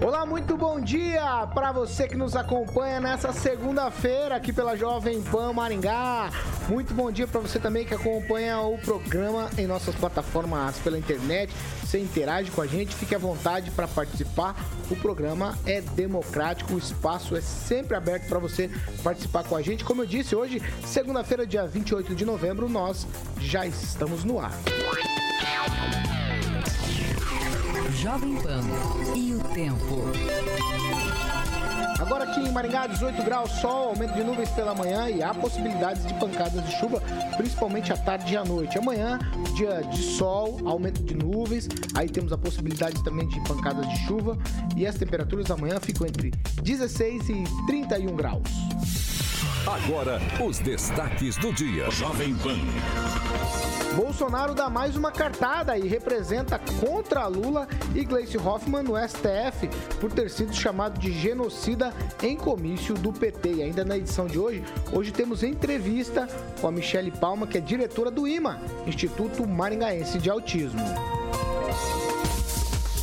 Olá, muito bom dia para você que nos acompanha nessa segunda-feira aqui pela Jovem Pan Maringá. Muito bom dia para você também que acompanha o programa em nossas plataformas pela internet. Você interage com a gente, fique à vontade para participar. O programa é democrático, o espaço é sempre aberto para você participar com a gente. Como eu disse, hoje, segunda-feira, dia 28 de novembro, nós já estamos no ar. Jovem Pan e o tempo. Agora aqui em Maringá, 18 graus, sol, aumento de nuvens pela manhã e há possibilidades de pancadas de chuva, principalmente à tarde e à noite. Amanhã, dia de sol, aumento de nuvens, aí temos a possibilidade também de pancadas de chuva e as temperaturas amanhã ficam entre 16 e 31 graus. Agora, os destaques do dia. Jovem Pan. Bolsonaro dá mais uma cartada e representa contra Lula e Gleice Hoffmann no STF por ter sido chamado de genocida em comício do PT. E ainda na edição de hoje, hoje temos entrevista com a Michele Palma, que é diretora do IMA, Instituto Maringaense de Autismo.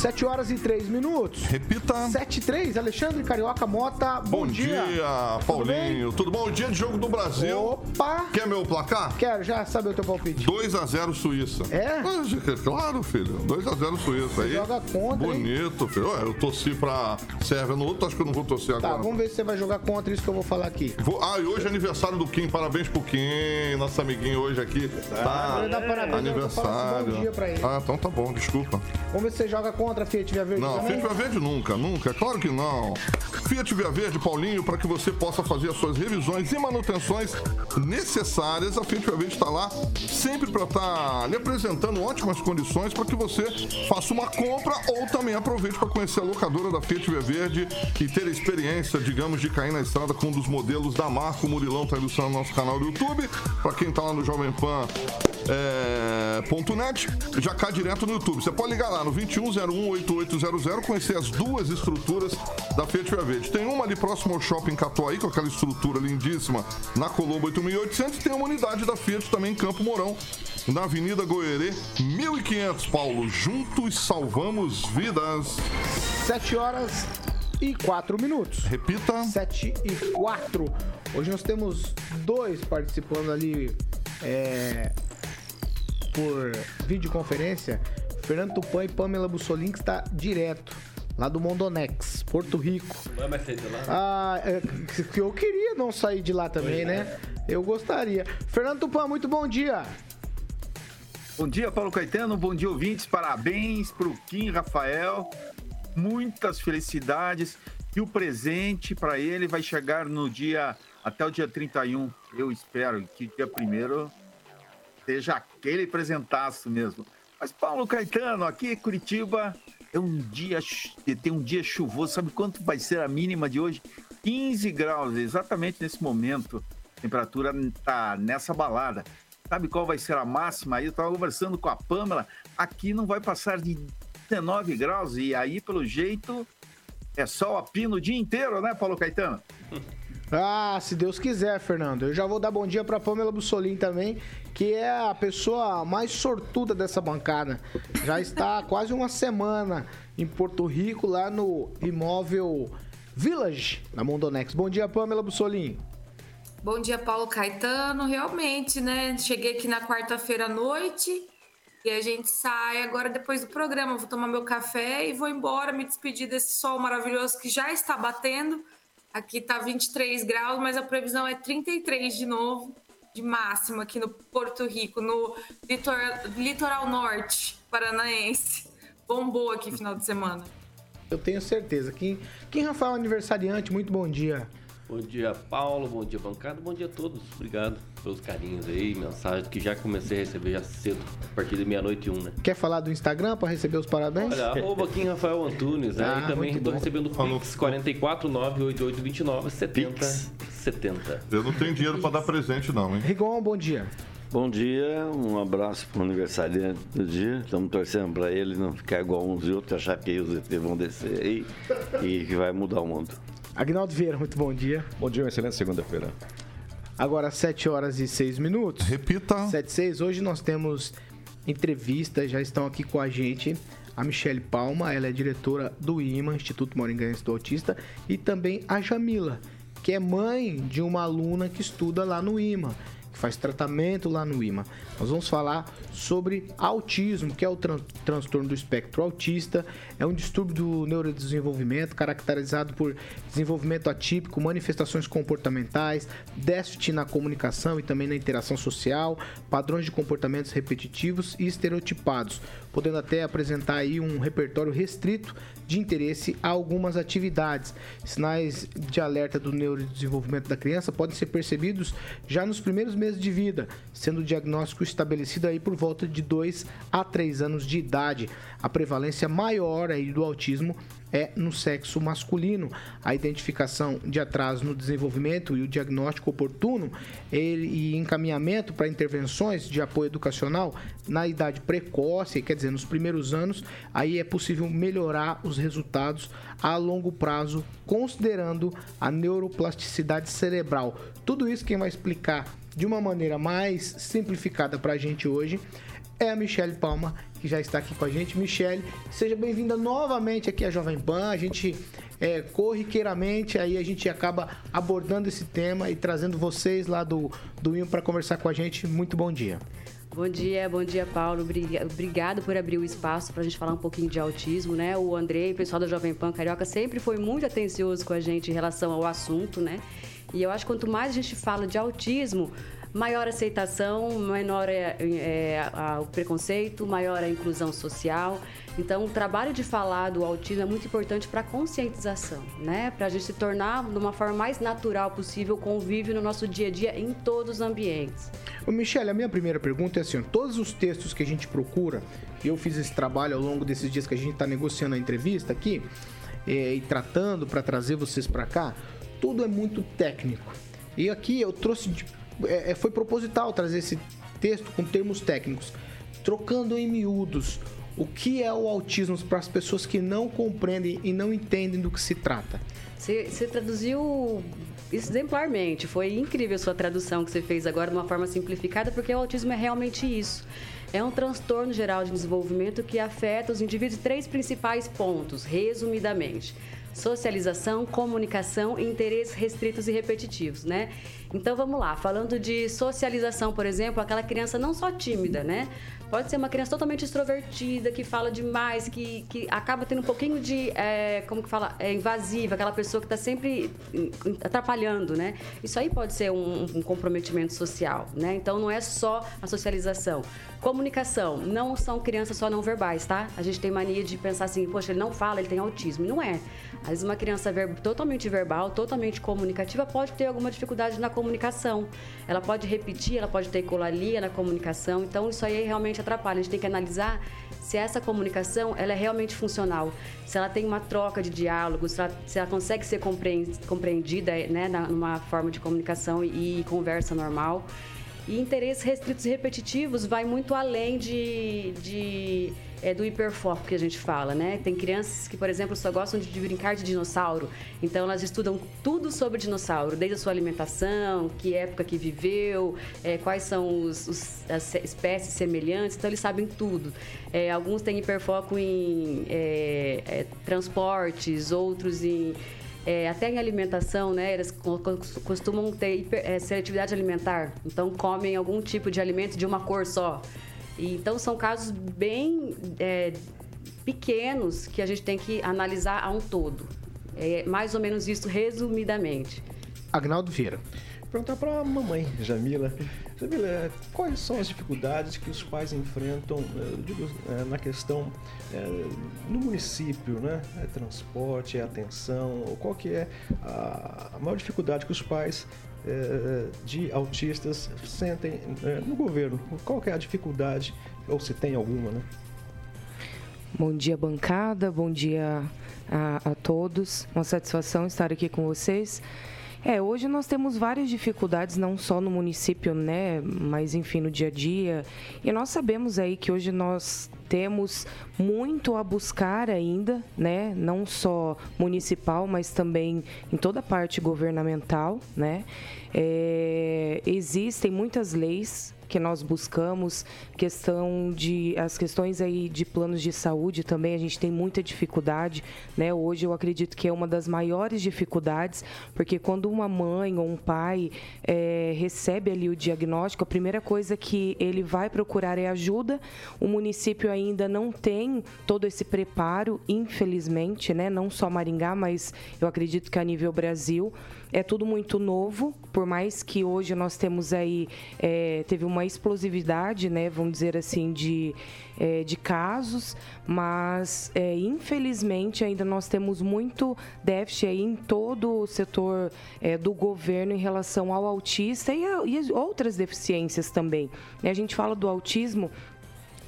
7 horas e 3 minutos. Repita. 7 e 3, Alexandre Carioca Mota, bom, Bom dia, Paulinho. Tudo bom? Dia de jogo do Brasil. Opa! Quer meu placar? Quero já saber o teu palpite. 2x0 Suíça. É? Mas, Claro, filho. 2x0 Suíça aí. joga contra, hein? Bonito, filho. Ué, Eu torci pra Sérvia no outro, acho que eu não vou torcer Tá, agora. vamos ver se você vai jogar contra isso que eu vou falar aqui. Vou- Ah, e hoje é aniversário do Kim. Parabéns pro Kim, nosso amiguinho hoje aqui. Tá. Ia dar parabéns, Aniversário. bom dia pra ele. Ah, então tá bom, desculpa. Vamos ver se você joga contra a Fiat Via Verde Não, também. Fiat Via Verde nunca, nunca, é claro que não. Fiat Via Verde, Paulinho, para que você possa fazer as suas revisões e manutenções necessárias, a Fiat Via Verde está lá sempre para estar lhe apresentando ótimas condições para que você faça uma compra ou também aproveite para conhecer a locadora da Fiat Via Verde e ter a experiência, digamos, de cair na estrada com um dos modelos da marca. O Murilão está ilustrando no nosso canal do YouTube. Para quem está lá no Jovem Pan é, ponto .net, já cai direto no YouTube. Você pode ligar lá no 21018800, conhecer as duas estruturas da Fiat Via Verde. Tem uma ali próximo ao Shopping Catuaí, com aquela estrutura lindíssima na Colombo 8800, e tem uma unidade da Fiat também em Campo Mourão, na Avenida Goerê 1500. Paulo, juntos salvamos vidas. 7 horas e 4 minutos. Repita. 7 e 4. Hoje nós temos dois participando ali é, por videoconferência. Fernando Tupan e Pamela Bussolin, que está direto lá do Mondonex, Porto Rico. Vai mais sair de lá? Ah, é, que eu queria não sair de lá também, né? Eu gostaria. Fernando Tupan, muito bom dia. Bom dia, Paulo Caetano. Bom dia, ouvintes. Parabéns para o Kim Rafael. Muitas felicidades. E o presente para ele vai chegar no dia até o dia 31. Eu espero que dia primeiro seja aquele presentaço mesmo. Mas Paulo Caetano, aqui em Curitiba é um dia tem um dia chuvoso. Sabe quanto vai ser a mínima de hoje? 15 graus, exatamente nesse momento. A temperatura tá nessa balada. Sabe qual vai ser a máxima? Eu estava conversando com a Pamela. Aqui não vai passar de 19 graus e aí, pelo jeito, é sol a pino o dia inteiro, né, Paulo Caetano? Ah, se Deus quiser, Fernando. Eu já vou dar bom dia para Pamela Bussolin também, que é a pessoa mais sortuda dessa bancada. Já está há quase uma semana em Porto Rico, lá no imóvel Village, na Mondonex. Bom dia, Pamela Bussolin. Bom dia, Paulo Caetano. Realmente, né? Cheguei aqui na quarta-feira à noite e a gente sai agora depois do programa. Vou tomar meu café e vou embora, me despedir desse sol maravilhoso que já está batendo. Aqui tá 23 graus, mas a previsão é 33 de novo, de máxima aqui no Porto Rico, no litoral, litoral norte paranaense. Bombou aqui final de semana. Eu tenho certeza. Kim, Kim Rafael, aniversariante, muito bom dia. Bom dia, Paulo. Bom dia, bancada. Bom dia a todos. Obrigado pelos carinhos aí, mensagens que já comecei a receber já cedo, a partir de meia-noite e um, né? Quer falar do Instagram para receber os parabéns? Olha, arroba Kim Rafael Antunes, né? Ah, e também estou recebendo o Pix 4498829 70 70. Eu não tenho dinheiro pra dar presente, não, hein? Rigon, bom dia. Bom dia, um abraço para o aniversariante do dia. Estamos torcendo para ele não ficar igual uns e outros, achar que os ET vão descer aí e que vai mudar o mundo. Agnaldo Vieira, muito bom dia. Bom dia, uma excelente segunda-feira. Agora 7 horas e 6 minutos. Repita. 7 e 6. Hoje nós temos entrevista, já estão aqui com a gente a Michele Palma, ela é diretora do IMA, Instituto Moringaense do Autista, e também a Jamila, que é mãe de uma aluna que estuda lá no IMA, que faz tratamento lá no IMA. Nós vamos falar sobre autismo, que é o tran- transtorno do espectro autista, é um distúrbio do neurodesenvolvimento caracterizado por desenvolvimento atípico, manifestações comportamentais, déficit na comunicação e também na interação social, padrões de comportamentos repetitivos e estereotipados, podendo até apresentar aí um repertório restrito de interesse a algumas atividades. Sinais de alerta do neurodesenvolvimento da criança podem ser percebidos já nos primeiros meses de vida, sendo o diagnóstico estabelecido aí por volta de 2 a 3 anos de idade. A prevalência maior aí do autismo é no sexo masculino. A identificação de atraso no desenvolvimento e o diagnóstico oportuno e encaminhamento para intervenções de apoio educacional na idade precoce, quer dizer, nos primeiros anos, aí é possível melhorar os resultados a longo prazo, considerando a neuroplasticidade cerebral. Tudo isso quem vai explicar de uma maneira mais simplificada para a gente hoje é a Michelle Palma, que já está aqui com a gente. Michelle, seja bem-vinda novamente aqui à Jovem Pan. A gente é, corriqueiramente aí a gente acaba abordando esse tema e trazendo vocês lá do, do INO para conversar com a gente. Muito bom dia. Bom dia, bom dia, Paulo. Briga- Obrigado por abrir o espaço para a gente falar um pouquinho de autismo, né? O Andrei, o pessoal da Jovem Pan Carioca, sempre foi muito atencioso com a gente em relação ao assunto, né? E eu acho que quanto mais a gente fala de autismo, maior a aceitação, menor é, é, a- o preconceito, maior a inclusão social. Então, o trabalho de falar do autismo é muito importante para a conscientização, né? Para a gente se tornar, de uma forma mais natural possível, convívio no nosso dia a dia em todos os ambientes. Ô, Michele, a minha primeira pergunta é assim: todos os textos que a gente procura, eu fiz esse trabalho ao longo desses dias que a gente está negociando a entrevista aqui eh, e tratando para trazer vocês para cá, tudo é muito técnico. E aqui eu trouxe, de- é, é, foi proposital trazer esse texto com termos técnicos, trocando em miúdos o que é o autismo para as pessoas que não compreendem e não entendem do que se trata. Você, você traduziu exemplarmente. Foi incrível a sua tradução que você fez agora de uma forma simplificada, porque o autismo é realmente isso. É um transtorno geral de desenvolvimento que afeta os indivíduos em três principais pontos, resumidamente. Socialização, comunicação e interesses restritos e repetitivos, né? Então vamos lá, falando de socialização, por exemplo, aquela criança não só tímida, né? Pode ser uma criança totalmente extrovertida, que fala demais, que, que acaba tendo um pouquinho de, é, como que fala, é, invasiva, aquela pessoa que está sempre atrapalhando, né? Isso aí pode ser um, um comprometimento social, né? Então não é só a socialização. Comunicação, não são crianças só não verbais, tá? A gente tem mania de pensar assim, poxa, ele não fala, ele tem autismo. Não é. Às vezes uma criança ver- totalmente verbal, totalmente comunicativa, pode ter alguma dificuldade na comunicação. Ela pode repetir, ela pode ter colalia na comunicação. Então isso aí realmente atrapalha. A gente tem que analisar se essa comunicação ela é realmente funcional, se ela tem uma troca de diálogo, se ela, se ela consegue ser compreen- compreendida né, na- numa forma de comunicação e, e conversa normal. E interesses restritos e repetitivos vai muito além de, de, é, do hiperfoco que a gente fala, né? Tem crianças que, por exemplo, só gostam de, brincar de dinossauro. Então, elas estudam tudo sobre dinossauro, desde a sua alimentação, que época que viveu, é, quais são os, os- as espécies semelhantes. Então, eles sabem tudo. É, alguns têm hiperfoco em é, é, transportes, outros em é, até em alimentação, né? Eles co- co- costumam ter hiper- é, seletividade alimentar. Então, comem algum tipo de alimento de uma cor só. Então, são casos bem é, pequenos que a gente tem que analisar a um todo. É mais ou menos isso, resumidamente. Agnaldo Vieira. Perguntar pra mamãe, Jamila. Você quais são as dificuldades que os pais enfrentam digo, na questão no município, né? É transporte, é atenção, qual que é a maior dificuldade que os pais de autistas sentem no governo? Qual é a dificuldade, ou se tem alguma, né? Bom dia, bancada. Bom dia a, a todos. Uma satisfação estar aqui com vocês. É, hoje nós temos várias dificuldades, não só no município, né, mas enfim, no dia a dia. E nós sabemos aí que hoje nós temos muito a buscar ainda, né, não só municipal, mas também em toda a parte governamental, né. É, existem muitas leis que nós buscamos, questão de as questões aí de planos de saúde também a gente tem muita dificuldade, né? Hoje eu acredito que é uma das maiores dificuldades, porque quando uma mãe ou um pai é, recebe ali o diagnóstico, a primeira coisa que ele vai procurar é ajuda. O município ainda não tem todo esse preparo, infelizmente, né? Não só Maringá, mas eu acredito que a nível Brasil é tudo muito novo, por mais que hoje nós temos aí, é, teve uma explosividade, né, vamos dizer assim, de, é, de casos, mas é, infelizmente ainda nós temos muito déficit em todo o setor é, do governo em relação ao autista e, a, e outras deficiências também. A gente fala do autismo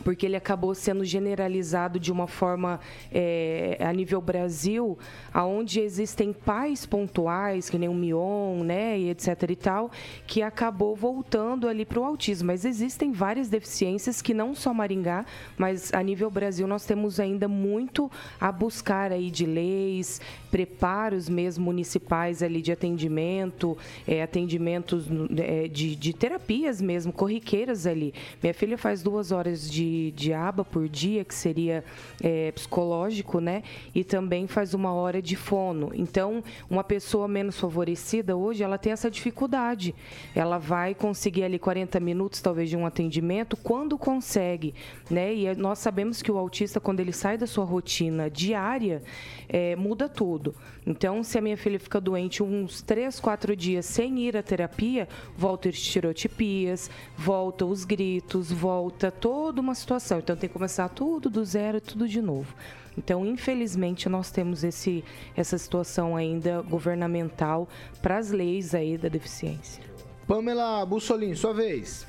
porque ele acabou sendo generalizado de uma forma é, a nível Brasil, aonde existem pais pontuais, que nem o Mion, né, e etc e tal, que acabou voltando ali para o autismo. Mas existem várias deficiências que não só Maringá, mas a nível Brasil nós temos ainda muito a buscar aí de leis, preparos mesmo municipais ali de atendimento, é, atendimentos é, de, de terapias mesmo, corriqueiras ali. Minha filha faz duas horas de de, aba por dia, que seria é, psicológico, né? E também faz uma hora de fono. Então, uma pessoa menos favorecida hoje, ela tem essa dificuldade. Ela vai conseguir ali 40 minutos, talvez, de um atendimento, quando consegue, né? E nós sabemos que o autista, quando ele sai da sua rotina diária, é, muda tudo. Então, se a minha filha fica doente uns 3, 4 dias sem ir à terapia, volta as estereotipias, volta os gritos, volta toda uma situação. Então, tem que começar tudo do zero, tudo de novo. Então, infelizmente, nós temos esse, essa situação ainda governamental para as leis aí da deficiência. Pamela Bussolini, sua vez.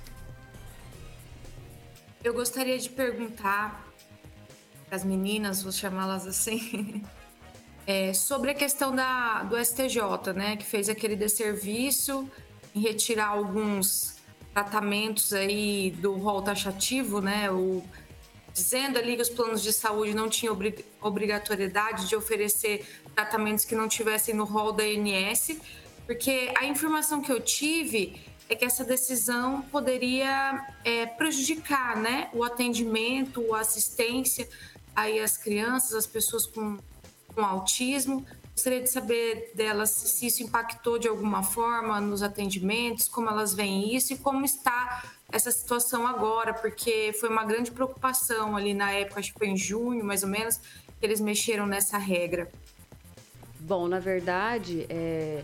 Eu gostaria de perguntar para as meninas, vou chamá-las assim, é, sobre a questão da, do STJ, né, que fez aquele desserviço em retirar alguns tratamentos aí do rol taxativo, né, o, dizendo ali que os planos de saúde não tinham obrigatoriedade de oferecer tratamentos que não tivessem no rol da ANS, porque a informação que eu tive é que essa decisão poderia é, prejudicar né, o atendimento, a assistência aí às crianças, às pessoas com com autismo. Gostaria de saber delas se isso impactou de alguma forma nos atendimentos, como elas veem isso e como está essa situação agora, porque foi uma grande preocupação ali na época, acho que foi em junho mais ou menos, que eles mexeram nessa regra. Bom, na verdade, é,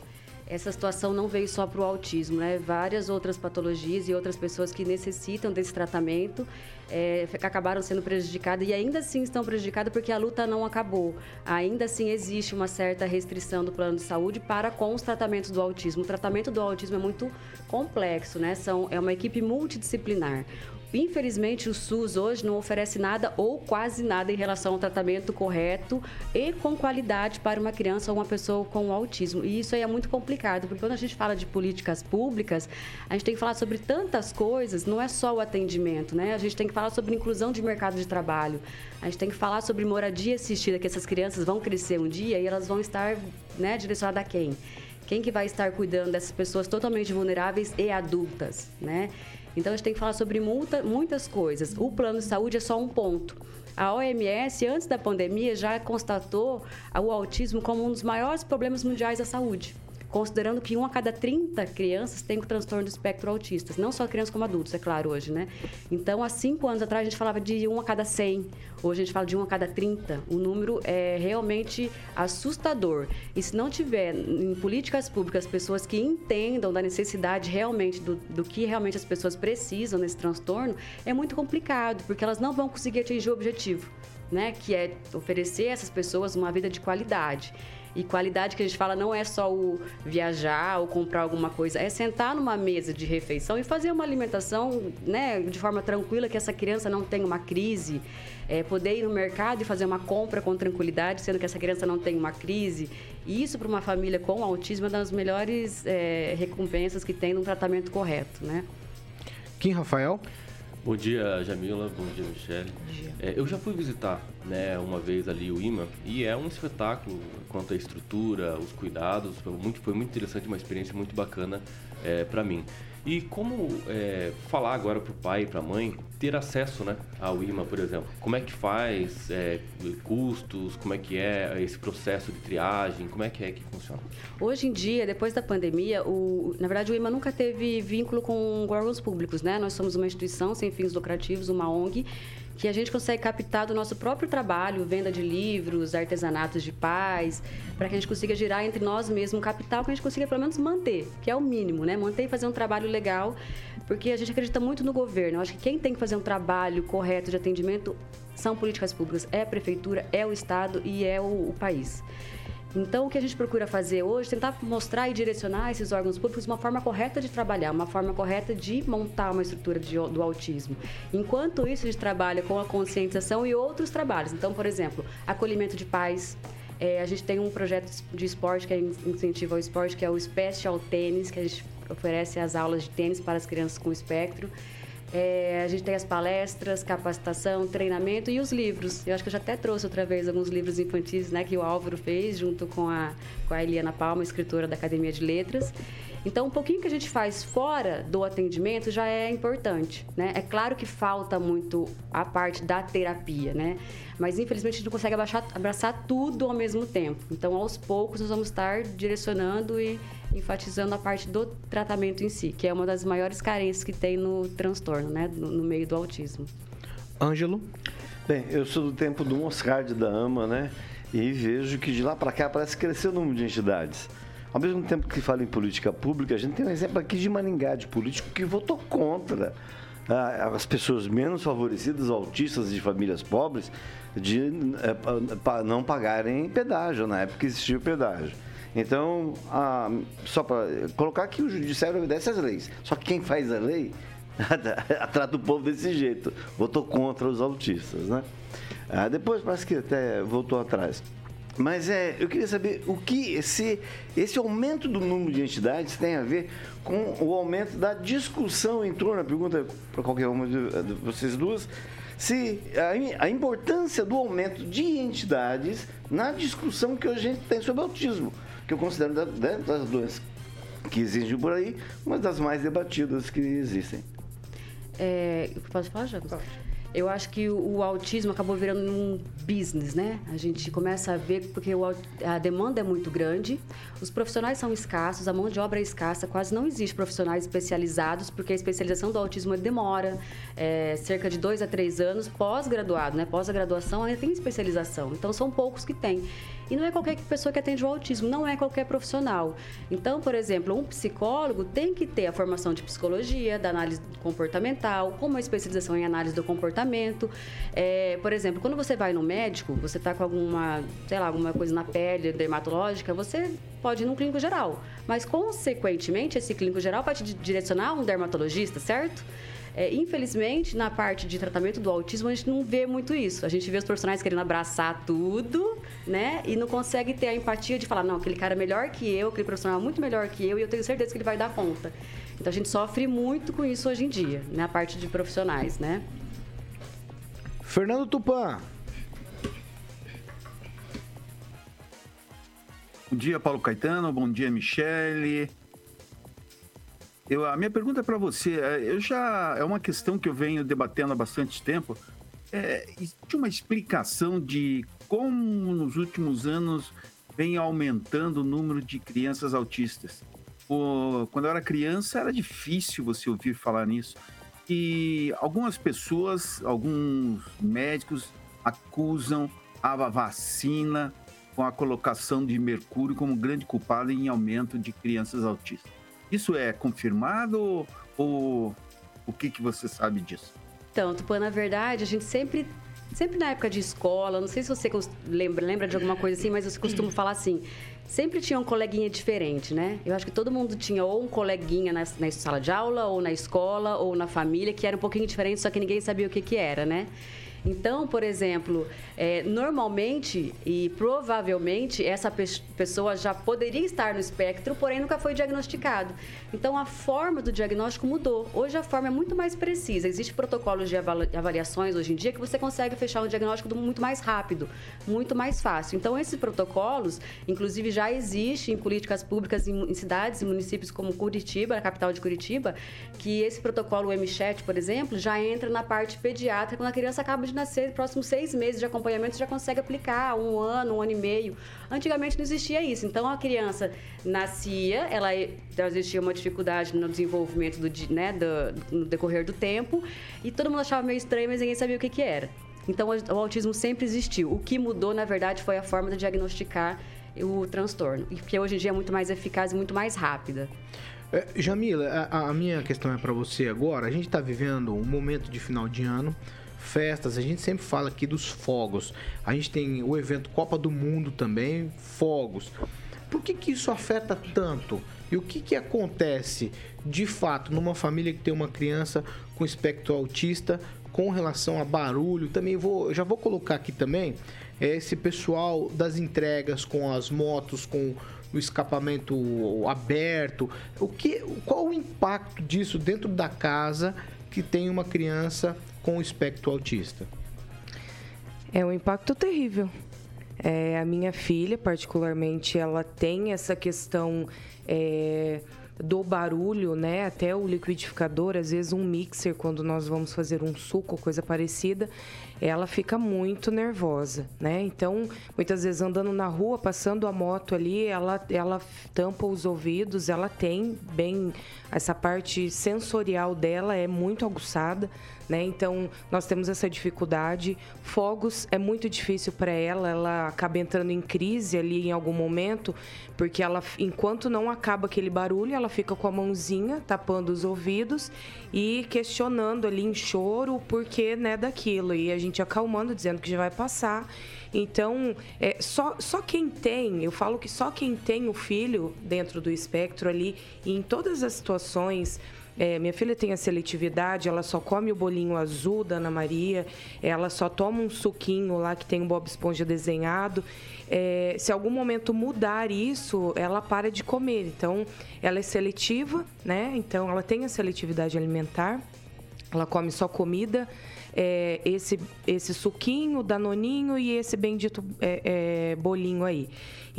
essa situação não veio só para o autismo, né? Várias outras patologias e outras pessoas que necessitam desse tratamento é, acabaram sendo prejudicadas e ainda assim estão prejudicadas porque a luta não acabou. Ainda assim existe uma certa restrição do plano de saúde para com os tratamentos do autismo. O tratamento do autismo é muito complexo, né? São, é uma equipe multidisciplinar. Infelizmente, o SUS hoje não oferece nada ou quase nada em relação ao tratamento correto e com qualidade para uma criança ou uma pessoa com autismo. E isso aí é muito complicado, porque quando a gente fala de políticas públicas, a gente tem que falar sobre tantas coisas, não é só o atendimento, né? A gente tem que falar sobre inclusão de mercado de trabalho, a gente tem que falar sobre moradia assistida, que essas crianças vão crescer um dia e elas vão estar né, direcionadas a quem? Quem que vai estar cuidando dessas pessoas totalmente vulneráveis e adultas, né? Então a gente tem que falar sobre muita, muitas coisas. O plano de saúde é só um ponto. A OMS, antes da pandemia, já constatou o autismo como um dos maiores problemas mundiais da saúde. Considerando que 1 a cada 30 crianças tem o transtorno do espectro autista, não só crianças como adultos, é claro, hoje, né? Então, há cinco anos atrás, a gente falava de 1 a cada 100, hoje a gente fala de 1 a cada 30. O número é realmente assustador. E se não tiver em políticas públicas pessoas que entendam da necessidade realmente do, do que realmente as pessoas precisam nesse transtorno, é muito complicado, porque elas não vão conseguir atingir o objetivo né? Que é oferecer a essas pessoas uma vida de qualidade. E qualidade que a gente fala não é só o viajar ou comprar alguma coisa, é sentar numa mesa de refeição e fazer uma alimentação né, de forma tranquila, que essa criança não tenha uma crise. É, poder ir no mercado e fazer uma compra com tranquilidade, sendo que essa criança não tem uma crise. E isso, para uma família com autismo, é uma das melhores é, recompensas que tem num tratamento correto. Né? Kim Rafael? Bom dia, Jamila. Bom dia, Michele. É, eu já fui visitar né, uma vez ali o IMA e é um espetáculo quanto à estrutura, os cuidados. Foi muito, foi muito interessante, uma experiência muito bacana é, para mim. E como é, falar agora para o pai e para a mãe ter acesso né, ao IMA, por exemplo? Como é que faz? É, custos? Como é que é esse processo de triagem? Como é que é que funciona? Hoje em dia, depois da pandemia, o, na verdade o IMA nunca teve vínculo com órgãos públicos, né? Nós somos uma instituição sem fins lucrativos, uma ONG, que a gente consegue captar do nosso próprio trabalho, venda de livros, artesanatos de paz, para que a gente consiga girar entre nós mesmos um capital que a gente consiga pelo menos manter, que é o mínimo, né? Manter e fazer um trabalho legal, porque a gente acredita muito no governo. Eu acho que quem tem que fazer um trabalho correto de atendimento são políticas públicas, é a prefeitura, é o estado e é o, o país. Então, o que a gente procura fazer hoje tentar mostrar e direcionar esses órgãos públicos uma forma correta de trabalhar, uma forma correta de montar uma estrutura de, do autismo. Enquanto isso, a gente trabalha com a conscientização e outros trabalhos. Então, por exemplo, acolhimento de pais. É, a gente tem um projeto de esporte que é incentivo ao esporte, que é o Special Tênis, que a gente oferece as aulas de tênis para as crianças com espectro. É, a gente tem as palestras, capacitação, treinamento e os livros. Eu acho que eu já até trouxe outra vez alguns livros infantis né, que o Álvaro fez junto com a, com a Eliana Palma, escritora da Academia de Letras. Então, um pouquinho que a gente faz fora do atendimento já é importante, né? É claro que falta muito a parte da terapia, né? Mas, infelizmente, a gente não consegue abaixar, abraçar tudo ao mesmo tempo. Então, aos poucos, nós vamos estar direcionando e enfatizando a parte do tratamento em si, que é uma das maiores carências que tem no transtorno, né? No, no meio do autismo. Ângelo? Bem, eu sou do tempo do Moscard da AMA, né? E vejo que de lá para cá parece crescer o número de entidades. Ao mesmo tempo que fala em política pública, a gente tem um exemplo aqui de Maringá, de político que votou contra ah, as pessoas menos favorecidas, autistas de famílias pobres, de é, não pagarem pedágio, na época que existia o pedágio. Então, só para colocar que o judiciário obedece às leis. Só que quem faz a lei trata o povo desse jeito. Votou contra os autistas, né? Ah, depois parece que até voltou atrás. Mas é, eu queria saber o que esse, esse aumento do número de entidades tem a ver com o aumento da discussão. Entrou na pergunta para qualquer uma de, de vocês duas, se a, a, importância do aumento de entidades na discussão que hoje a gente tem sobre autismo, que eu considero da, das doenças que existem por aí, uma das mais debatidas que existem. É, posso falar, já, Gustavo? Eu acho que o autismo acabou virando um business, né? A gente começa a ver porque a demanda é muito grande, os profissionais são escassos, a mão de obra é escassa, quase não existe profissionais especializados, porque a especialização do autismo demora é, cerca de dois a três anos pós-graduado, né? Pós-graduação ainda tem especialização, então são poucos que têm. E não é qualquer pessoa que atende o autismo, não é qualquer profissional. Então, por exemplo, um psicólogo tem que ter a formação de psicologia, da análise comportamental, com uma especialização em análise do comportamento. É, por exemplo, quando você vai no médico, você está com alguma, sei lá, alguma coisa na pele dermatológica, você pode ir num clínico geral. Mas, consequentemente, esse clínico geral vai te direcionar a um dermatologista, certo? É, infelizmente, na parte de tratamento do autismo, a gente não vê muito isso. A gente vê os profissionais querendo abraçar tudo, né? E não consegue ter a empatia de falar, não, aquele cara é melhor que eu, aquele profissional é muito melhor que eu e eu tenho certeza que ele vai dar conta. Então a gente sofre muito com isso hoje em dia, na parte de profissionais, né? Fernando Tupan. Bom dia, Paulo Caetano. Bom dia, Michele. Eu, a minha pergunta é para você. É, eu já é uma questão que eu venho debatendo há bastante tempo. É, existe uma explicação de como nos últimos anos vem aumentando o número de crianças autistas. O, quando eu era criança, era difícil você ouvir falar nisso. E algumas pessoas, alguns médicos acusam a vacina com a colocação de mercúrio como grande culpada em aumento de crianças autistas. Isso é confirmado ou o que, que você sabe disso? Então, Tupã, na verdade, a gente sempre sempre na época de escola, não sei se você lembra, lembra de alguma coisa assim, mas eu costumo falar assim, sempre tinha um coleguinha diferente, né? Eu acho que todo mundo tinha ou um coleguinha na, na sala de aula, ou na escola, ou na família, que era um pouquinho diferente, só que ninguém sabia o que que era, né? Então, por exemplo, é, normalmente e provavelmente essa pe pessoa já poderia estar no espectro, porém nunca foi diagnosticado. Então, a forma do diagnóstico mudou. Hoje a forma é muito mais precisa. Existem protocolos de avaliações hoje em dia que você consegue fechar um diagnóstico muito mais rápido, muito mais fácil. Então, esses protocolos, inclusive, já existem em políticas públicas em, em cidades e municípios como Curitiba, a capital de Curitiba, que esse protocolo, o MChat, por exemplo, já entra na parte pediátrica quando a criança acaba de nascer, próximos seis meses de acompanhamento já consegue aplicar, um ano, um ano e meio. Antigamente não existia isso. Então a criança nascia, ela existia uma dificuldade no desenvolvimento do, né, do, no decorrer do tempo, e todo mundo achava meio estranho, mas ninguém sabia o que, que era. Então o autismo sempre existiu. O que mudou, na verdade, foi a forma de diagnosticar o transtorno, e que hoje em dia é muito mais eficaz e muito mais rápida. É, Jamila, a, a minha questão é para você agora. A gente está vivendo um momento de final de ano festas, a gente sempre fala aqui dos fogos. A gente tem o evento Copa do Mundo também, fogos. Por que, que isso afeta tanto? E o que, que acontece de fato numa família que tem uma criança com espectro autista com relação a barulho? Também vou, já vou colocar aqui também é esse pessoal das entregas com as motos, com o escapamento aberto. O que, qual o impacto disso dentro da casa que tem uma criança com o espectro autista? É um impacto terrível. É, a minha filha, particularmente, ela tem essa questão é, do barulho, né? Até o liquidificador, às vezes um mixer, quando nós vamos fazer um suco coisa parecida, ela fica muito nervosa, né? Então, muitas vezes andando na rua, passando a moto ali, ela, ela tampa os ouvidos, ela tem bem essa parte sensorial dela é muito aguçada, né? Então, nós temos essa dificuldade. Fogos é muito difícil para ela, ela acaba entrando em crise ali em algum momento, porque ela, enquanto não acaba aquele barulho, ela fica com a mãozinha tapando os ouvidos e questionando ali em choro o porquê, né, daquilo. E a gente acalmando, dizendo que já vai passar. Então, é, só, só quem tem, eu falo que só quem tem o filho dentro do espectro ali, e em todas as situações é, minha filha tem a seletividade, ela só come o bolinho azul da Ana Maria, ela só toma um suquinho lá que tem um Bob Esponja desenhado. É, se algum momento mudar isso, ela para de comer. Então, ela é seletiva, né? Então, ela tem a seletividade alimentar, ela come só comida é, esse, esse suquinho, danoninho e esse bendito é, é, bolinho aí.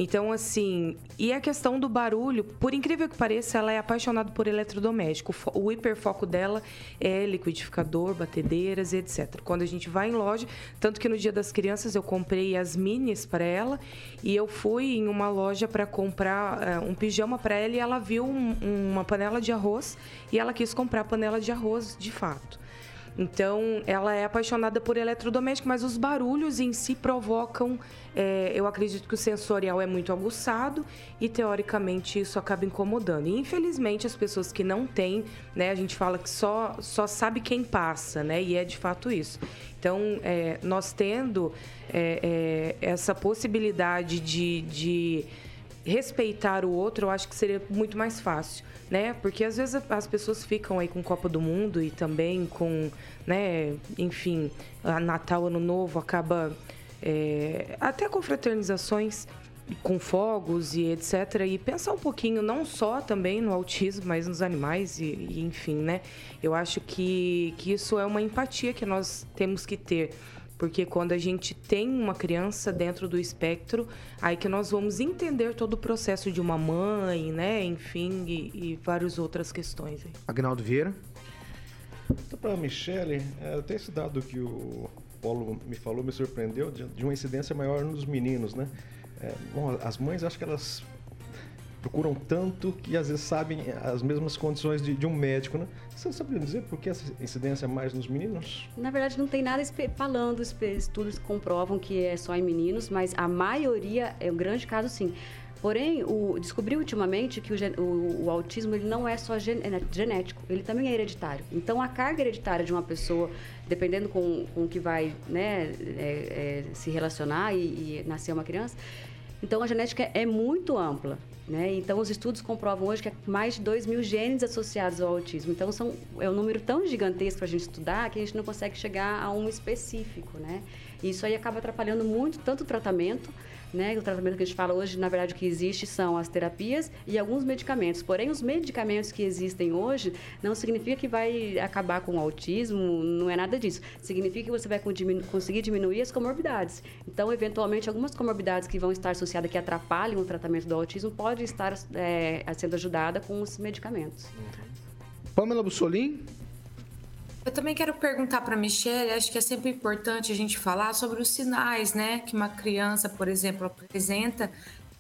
Então, assim, e a questão do barulho, por incrível que pareça, ela é apaixonada por eletrodoméstico. O hiperfoco dela é liquidificador, batedeiras, etc. Quando a gente vai em loja, tanto que no Dia das Crianças eu comprei as minis para ela e eu fui em uma loja para comprar uh, um pijama para ela e ela viu um, uma panela de arroz e ela quis comprar a panela de arroz de fato. Então, ela é apaixonada por eletrodoméstico, mas os barulhos em si provocam. É, eu acredito que o sensorial é muito aguçado e, teoricamente, isso acaba incomodando. E, infelizmente, as pessoas que não têm, né, a gente fala que só, só sabe quem passa, né, e é de fato isso. Então, é, nós tendo é, é essa possibilidade de, de respeitar o outro, eu acho que seria muito mais fácil né? Porque às vezes as pessoas ficam aí com Copa do Mundo e também com, né, enfim, Natal, Ano Novo, acaba é, até confraternizações com fogos e etc. E pensar um pouquinho não só também no autismo, mas nos animais e, e enfim, né? Eu acho que, que isso é uma empatia que nós temos que ter porque quando a gente tem uma criança dentro do espectro, aí que nós vamos entender todo o processo de uma mãe, né? Enfim, e, e várias outras questões. Agnaldo Vieira. Então, para a Michele, é, tem esse dado que o Paulo me falou me surpreendeu de, de uma incidência maior nos meninos, né? É, bom, as mães acho que elas procuram tanto que às vezes sabem as mesmas condições de, de um médico, né? Você sabe dizer por que essa incidência é mais nos meninos? Na verdade, não tem nada falando, estudos comprovam que é só em meninos, mas a maioria, é um grande caso sim. Porém, o, descobri ultimamente que o, o, o, autismo ele não é só gen, é genético, ele também é hereditário. Então, a carga hereditária de uma pessoa, dependendo com, com que vai né, é, é, se relacionar e, e nascer uma criança, então a genética é muito ampla. Né? Então, os estudos comprovam hoje que há mais de 2 mil genes associados ao autismo. Então, são, é um número tão gigantesco para a gente estudar que a gente não consegue chegar a um específico. Né? Isso aí acaba atrapalhando muito tanto o tratamento né? O tratamento que a gente fala hoje, na verdade, o que existe são as terapias e alguns medicamentos. Porém, os medicamentos que existem hoje não significa que vai acabar com o autismo, não é nada disso. Significa que você vai conseguir diminuir as comorbidades. Então, eventualmente, algumas comorbidades que vão estar associadas, que atrapalham o tratamento do autismo, pode estar é, sendo ajudada com os medicamentos. Pamela Bussolim, eu também quero perguntar para a Michelle, acho que é sempre importante a gente falar sobre os sinais, né, que uma criança, por exemplo, apresenta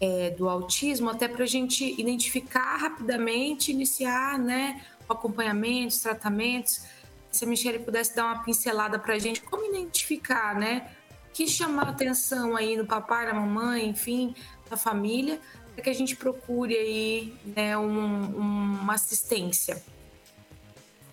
é, do autismo, até para a gente identificar rapidamente, iniciar, né, o acompanhamento, os tratamentos. Se a Michelle pudesse dar uma pincelada para a gente, como identificar, né, que chama a atenção aí no papai, na mamãe, enfim, da família, para que a gente procure aí, né, um, uma assistência.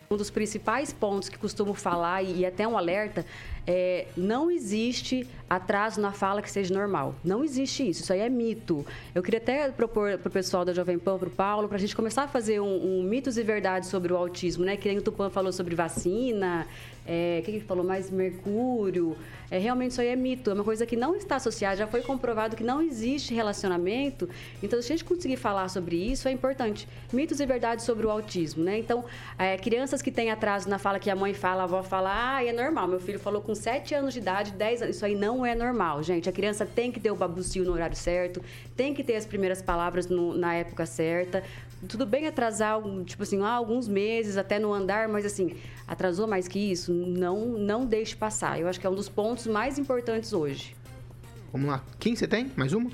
Um dos principais pontos que costumo falar e até um alerta é, não existe atraso na fala que seja normal. Não existe isso. Isso aí é mito. Eu queria até propor para o pessoal da Jovem Pan, para o Paulo, para a gente começar a fazer um, um, mitos e verdades sobre o autismo, né? Que nem o Tupan falou sobre vacina, é, que, que falou mais? Mercúrio. É, realmente isso aí é mito, é uma coisa que não está associada, já foi comprovado que não existe relacionamento. Então, se a gente conseguir falar sobre isso, é importante. Mitos e verdades sobre o autismo, né? Então, é, crianças que têm atraso na fala que a mãe fala, a avó fala, ah, é normal, meu filho falou com 7 anos de idade, 10 anos, isso aí não é normal, gente. A criança tem que ter o babucio no horário certo, tem que ter as primeiras palavras no, na época certa. Tudo bem atrasar, tipo assim, alguns meses até no andar, mas assim, atrasou mais que isso, não, não deixe passar. Eu acho que é um dos pontos mais importantes hoje. Vamos lá. Quem você tem? Mais uma?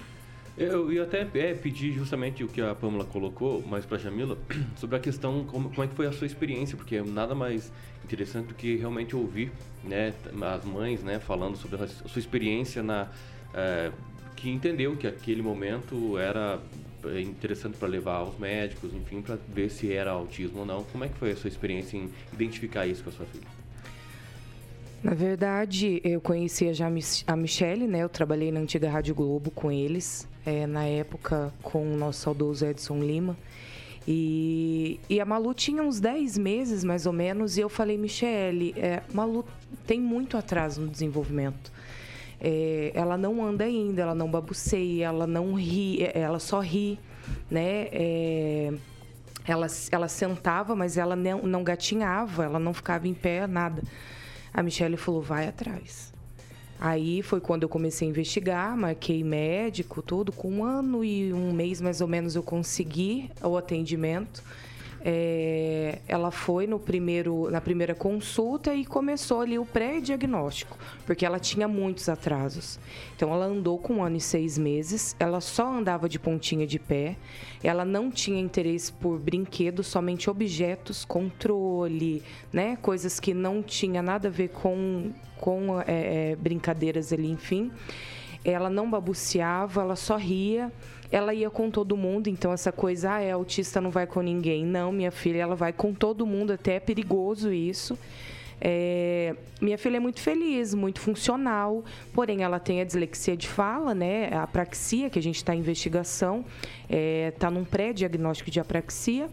Eu ia até é, pedir justamente o que a Pamela colocou, mais para a Jamila, sobre a questão como, como é que foi a sua experiência, porque é nada mais interessante do que realmente ouvir né, as mães né, falando sobre a sua experiência na é, que entendeu que aquele momento era interessante para levar aos médicos, enfim, para ver se era autismo ou não. Como é que foi a sua experiência em identificar isso com a sua filha? Na verdade, eu conhecia já a Michelle, né? Eu trabalhei na antiga Rádio Globo com eles, é, na época com o nosso saudoso Edson Lima. E, e a Malu tinha uns 10 meses, mais ou menos, e eu falei, Michelle, é, Malu tem muito atraso no desenvolvimento. É, ela não anda ainda, ela não babuceia, ela não ri, é, ela só ri, né? É, ela, ela sentava, mas ela não, não gatinhava, ela não ficava em pé, nada. A Michelle falou, vai atrás. Aí foi quando eu comecei a investigar, marquei médico, tudo. Com um ano e um mês mais ou menos eu consegui o atendimento. É, ela foi no primeiro, na primeira consulta e começou ali o pré-diagnóstico, porque ela tinha muitos atrasos. Então, ela andou com um ano e seis meses, ela só andava de pontinha de pé, ela não tinha interesse por brinquedos, somente objetos, controle, né? Coisas que não tinha nada a ver com, com é, é brincadeiras ali, enfim. Ela não babuceava, ela só ria ela ia com todo mundo, então essa coisa, ah, é autista, não vai com ninguém. Não, minha filha, ela vai com todo mundo, até é perigoso isso. É, minha filha é muito feliz, muito funcional, porém ela tem a dislexia de fala, né? A apraxia, que a gente está em investigação, está é, tá num pré-diagnóstico de apraxia.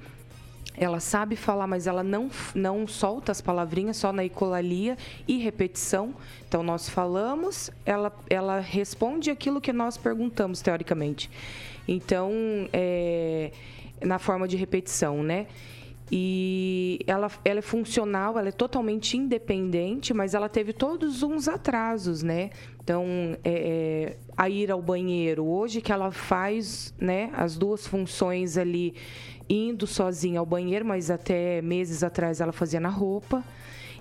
Ela sabe falar, mas ela não, não solta as palavrinhas, só na ecolalia e repetição. Então, nós falamos, ela, ela responde aquilo que nós perguntamos, teoricamente. Então, é, na forma de repetição, né? E ela, ela é funcional, ela é totalmente independente, mas ela teve todos uns atrasos, né? Então, é, é, a ir ao banheiro, hoje que ela faz né, as duas funções ali, indo sozinha ao banheiro, mas até meses atrás ela fazia na roupa.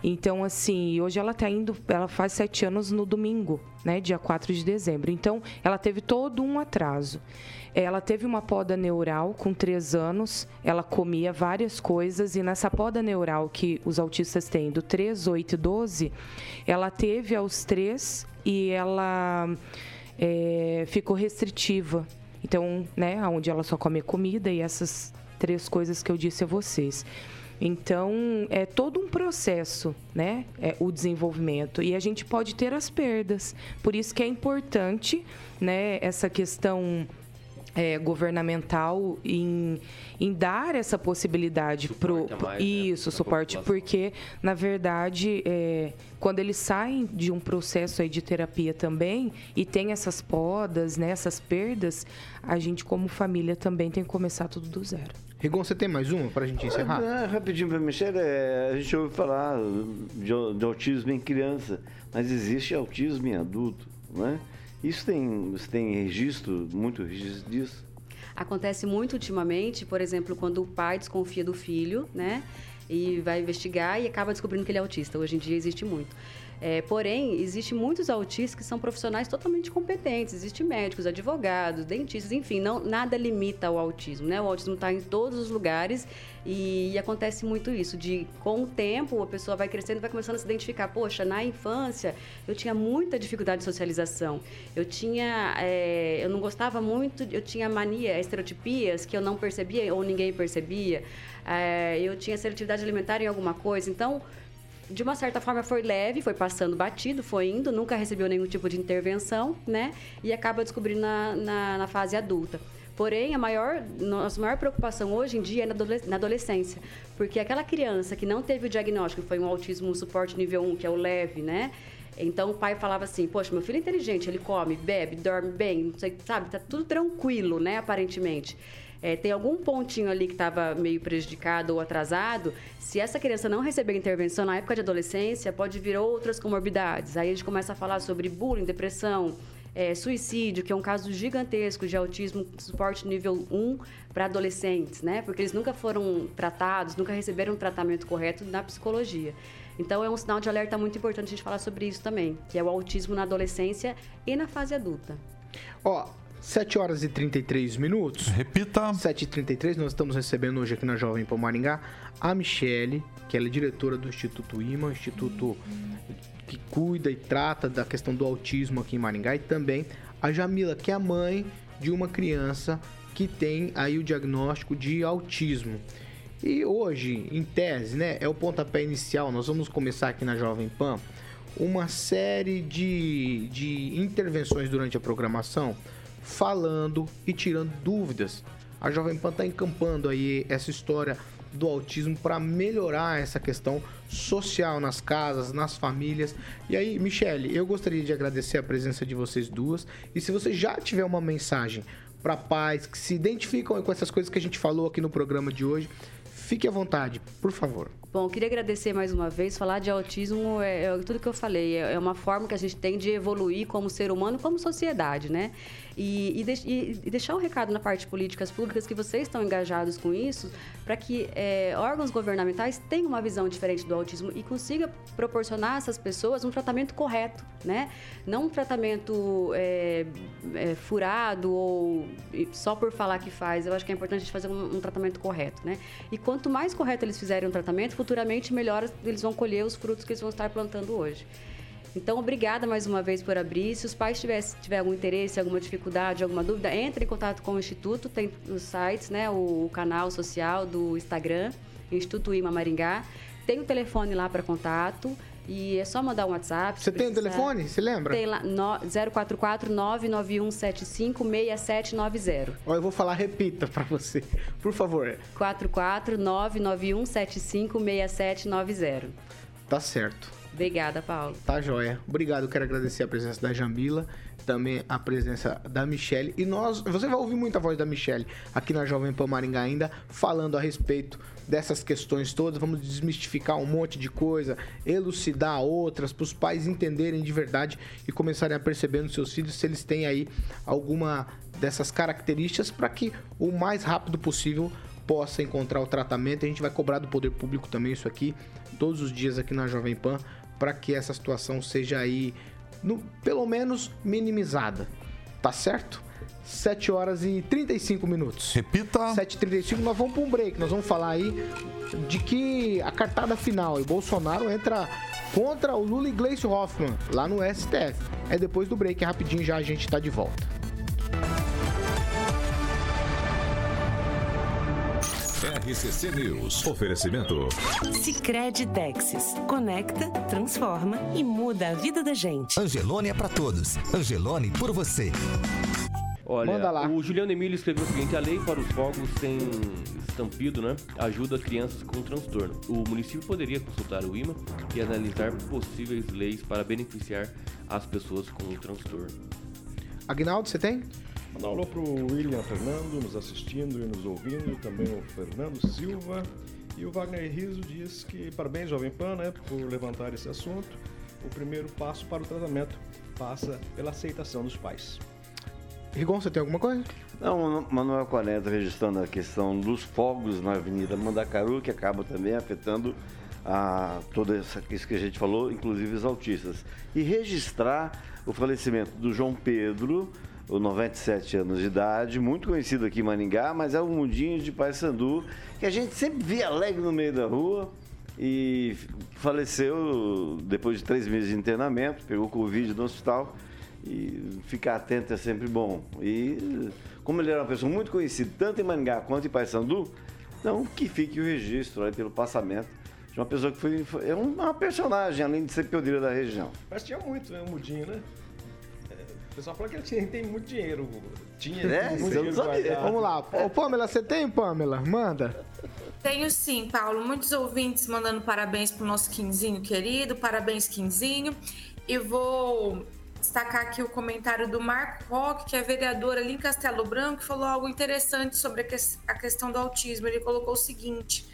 Então, assim, hoje ela está indo, ela faz sete anos no domingo, né? Dia 4 de dezembro. Então, ela teve todo um atraso. Ela teve uma poda neural com três anos, ela comia várias coisas, e nessa poda neural que os autistas têm, do 3, 8 e 12, ela teve aos três e ela é, ficou restritiva. Então, né, onde ela só come comida e essas três coisas que eu disse a vocês. Então, é todo um processo, né? É, o desenvolvimento. E a gente pode ter as perdas. Por isso que é importante, né, essa questão é, governamental em, em dar essa possibilidade para né, isso, né, suporte, porque na verdade é, quando eles saem de um processo aí de terapia também e tem essas podas, né, essas perdas, a gente como família também tem que começar tudo do zero. Rigon, você tem mais uma para a gente encerrar? É, rapidinho para mexer, é, a gente ouve falar de, de autismo em criança, mas existe autismo em adulto, não é? Isso tem, você tem registro, muito registro disso? Acontece muito ultimamente, por exemplo, quando o pai desconfia do filho, né? E vai investigar e acaba descobrindo que ele é autista. Hoje em dia existe muito. É, porém, existe muitos autistas que são profissionais totalmente competentes. Existem médicos, advogados, dentistas, enfim, não, nada limita o autismo, né? O autismo está em todos os lugares e, e, acontece muito isso, de com o tempo a pessoa vai crescendo, vai começando a se identificar. Poxa, na infância eu tinha muita dificuldade de socialização. Eu tinha, é, eu não gostava muito, eu tinha mania, estereotipias que eu não percebia ou ninguém percebia. É, eu tinha seletividade alimentar em alguma coisa. Então de uma certa forma foi leve, foi passando batido, foi indo, nunca recebeu nenhum tipo de intervenção, né? E acaba descobrindo na, na, na fase adulta. Porém, a maior, nossa maior preocupação hoje em dia é na adolescência. Porque aquela criança que não teve o diagnóstico, foi um autismo suporte nível 1, que é o leve, né? Então o pai falava assim: Poxa, meu filho é inteligente, ele come, bebe, dorme bem, não sei, sabe? Tá tudo tranquilo, né? Aparentemente é, tem algum pontinho ali que estava meio prejudicado ou atrasado, se essa criança não receber intervenção na época de adolescência, pode vir outras comorbidades. Aí a gente começa a falar sobre bullying, depressão, é, suicídio, que é um caso gigantesco de autismo suporte nível 1 para adolescentes, né? Porque eles nunca foram tratados, nunca receberam um tratamento correto na psicologia. Então é um sinal de alerta muito importante a gente falar sobre isso também, que é o autismo na adolescência e na fase adulta. Ó, 7 horas e 33 minutos. Repita. 7 e 33 nós estamos recebendo hoje aqui na Jovem Pan Maringá a Michele, que ela é diretora do Instituto IMA, instituto que cuida e trata da questão do autismo aqui em Maringá, e também a Jamila, que é a mãe de uma criança que tem aí o diagnóstico de autismo. E hoje, em tese, né, é o pontapé inicial, nós vamos começar aqui na Jovem Pan uma série de, de intervenções durante a programação falando e tirando dúvidas. A Jovem Pan está encampando aí essa história do autismo para melhorar essa questão social nas casas, nas famílias. E aí, Michele, eu gostaria de agradecer a presença de vocês duas. E se você já tiver uma mensagem para pais que se identificam com essas coisas que a gente falou aqui no programa de hoje, fique à vontade, por favor. Bom, queria agradecer mais uma vez. Falar de autismo é, é tudo que eu falei. É, é uma forma que a gente tem de evoluir como ser humano, como sociedade, né? E, e, de, e, deixar um recado na parte de políticas públicas que vocês estão engajados com isso, para que é, órgãos governamentais tenham uma visão diferente do autismo e consiga proporcionar a essas pessoas um tratamento correto, né? Não um tratamento é, é, furado ou só por falar que faz. Eu acho que é importante a gente fazer um, um tratamento correto, né? E quanto mais correto eles fizerem um tratamento, futuramente melhor eles vão colher os frutos que eles vão estar plantando hoje. Então, obrigada mais uma vez por abrir. Se os pais tiverem tiver algum interesse, alguma dificuldade, alguma dúvida, entre em contato com o Instituto. Tem os sites, né, o, o canal social do Instagram, Instituto Ima Maringá. Tem o telefone lá para contato. E é só mandar um WhatsApp. Você tem o um telefone? Você lembra? Tem lá, no, 044 99175 6790. Ó, eu vou falar, repita para você, por favor. 44 99175 6790. Tá certo. Obrigada, Paulo. Tá joia. Obrigado. Quero agradecer a presença da Jambila, também a presença da Michelle. E nós, você vai ouvir muita voz da Michelle aqui na Jovem Pan Maringá ainda, falando a respeito dessas questões todas. Vamos desmistificar um monte de coisa, elucidar outras, para os pais entenderem de verdade e começarem a perceber nos seus filhos se eles têm aí alguma dessas características para que o mais rápido possível possa encontrar o tratamento. A gente vai cobrar do poder público também isso aqui todos os dias aqui na Jovem Pan para que essa situação seja aí, no, pelo menos, minimizada. Tá certo? 7 horas e 35 minutos. Repita. 7h35, nós vamos para um break. Nós vamos falar aí de que a cartada final e Bolsonaro entra contra o Lula e Gleice Hoffmann lá no STF. É depois do break, rapidinho já a gente tá de volta. RCC News. Oferecimento. Sicredi Texas. Conecta, transforma e muda a vida da gente. Angelone é para todos. Angelone por você. Olha, Manda lá. o Juliano Emílio escreveu o seguinte: a lei para os fogos sem estampido, né, ajuda crianças com transtorno. O município poderia consultar o IMA e analisar possíveis leis para beneficiar as pessoas com transtorno. Agnaldo, você tem? Mandar um alô pro William Fernando, nos assistindo e nos ouvindo, também o Fernando Silva. E o Wagner Riso diz que parabéns, Jovem Pan, né, por levantar esse assunto. O primeiro passo para o tratamento passa pela aceitação dos pais. Rigon, você tem alguma coisa? Não, Manuel Coneto registrando a questão dos fogos na Avenida Mandacaru, que acaba também afetando a, toda essa, isso que a gente falou, inclusive os autistas. E registrar o falecimento do João Pedro, o 97 anos de idade, muito conhecido aqui em Maningá, mas é um mundinho de Paysandu, que a gente sempre via alegre no meio da rua e faleceu depois de três meses de internamento, pegou Covid no hospital e ficar atento é sempre bom. E como ele era uma pessoa muito conhecida, tanto em Maningá quanto em Paysandu, então que fique o registro aí pelo passamento de uma pessoa que foi é uma personagem, além de ser pioneira da região. Mas tinha muito, né? O Mudinho, né? Pessoal fala que ele tinha- tem muito dinheiro. Tinha É, muito dinheiro guardado. Vamos lá. Ô, Pamela, você tem, Pamela? Manda. Tenho sim, Paulo. Muitos ouvintes mandando parabéns pro nosso Quinzinho querido. Parabéns, Quinzinho. E vou destacar aqui o comentário do Marco Roque, que é vereador ali em Castelo Branco, que falou algo interessante sobre a, ques- a questão do autismo. Ele colocou o seguinte: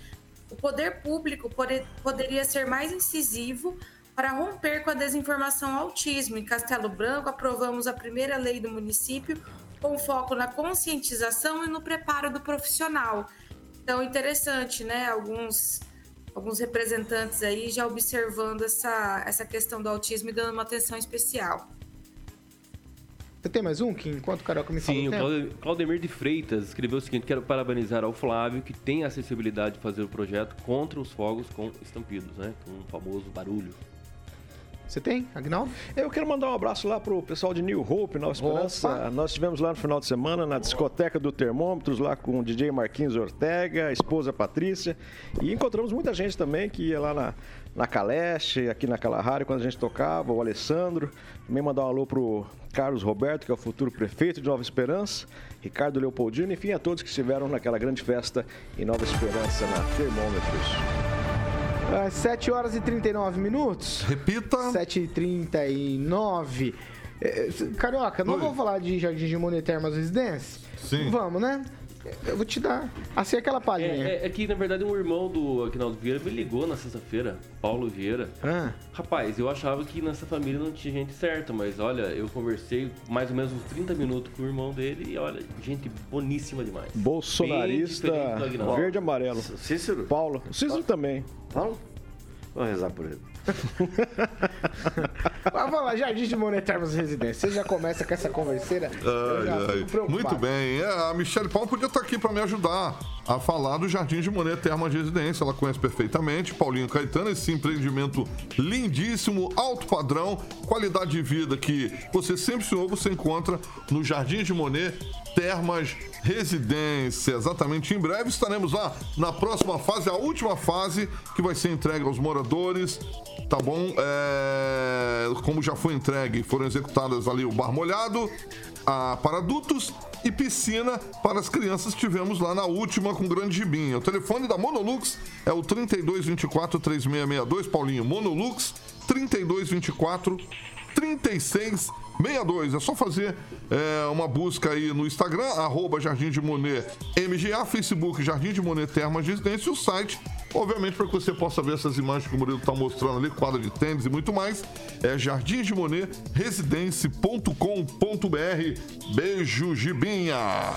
o poder público pode- poderia ser mais incisivo para romper com a desinformação autismo. Em Castelo Branco, aprovamos a primeira lei do município com foco na conscientização e no preparo do profissional. Então, interessante, né? Alguns, alguns representantes aí já observando essa, essa questão do autismo e dando uma atenção especial. Você tem mais um, Kim? Enquanto o Carioca me fala Sim, o Claudemir de Freitas escreveu o seguinte: quero parabenizar ao Flávio, que tem a acessibilidade de fazer o projeto contra os fogos com estampidos, né? Com o famoso barulho. Você tem, Agnaldo? Eu quero mandar um abraço lá pro pessoal de New Hope, Nova Esperança. Opa. Nós estivemos lá no final de semana na discoteca do Termômetros, lá com o DJ Marquinhos Ortega, a esposa Patrícia. E encontramos muita gente também que ia lá na, na Caleste, aqui na Kalahari, quando a gente tocava, o Alessandro. Também mandar um alô pro Carlos Roberto, que é o futuro prefeito de Nova Esperança, Ricardo Leopoldino, enfim, a todos que estiveram naquela grande festa em Nova Esperança, na Termômetros. Às 7 horas e 39 minutos. Repita. 7 e 39. É, Carioca, não Oi. vamos falar de Jardim de Monet Termas Residência? Sim. Vamos, né? Eu vou te dar, assim, aquela É, palhinha. é- é que, na verdade, um irmão do Aguinaldo Vieira me ligou na sexta-feira, Paulo Vieira. Ah, Rapaz, eu achava que nessa família não tinha gente certa, mas olha, eu conversei mais ou menos uns 30 minutos com o irmão dele e olha, gente boníssima demais. Bolsonarista verde e amarelo. Cícero? Paulo. Cícero também. Paulo? Vou rezar por ele. Mas vamos lá, Jardim de Monet Termas Residência. Você já começa com essa converseira? Muito bem. É, a Michelle Paulo podia estar aqui para me ajudar a falar do Jardim de Monet Termas de Residência. Ela conhece perfeitamente. Paulinho Caetano, esse empreendimento lindíssimo, alto padrão, qualidade de vida que você sempre sonhou, você encontra no Jardim de Monet Termas Residência. Exatamente. Em breve estaremos lá na próxima fase, a última fase, que vai ser entregue aos moradores. Tá bom? É, Como já foi entregue, foram executadas ali o bar molhado, a, para adultos e piscina para as crianças. Tivemos lá na última com grande gibinha. O telefone da Monolux é o 3224 3662, Paulinho. Monolux 3224 3662. É só fazer é, uma busca aí no Instagram, arroba Jardim de Monet MGA, Facebook Jardim de Monet Termas Residência e o site, obviamente, para que você possa ver essas imagens que o Murilo está mostrando ali, quadra de tênis e muito mais, é jardimdemonetresidencie.com.br. Beijo, Gibinha!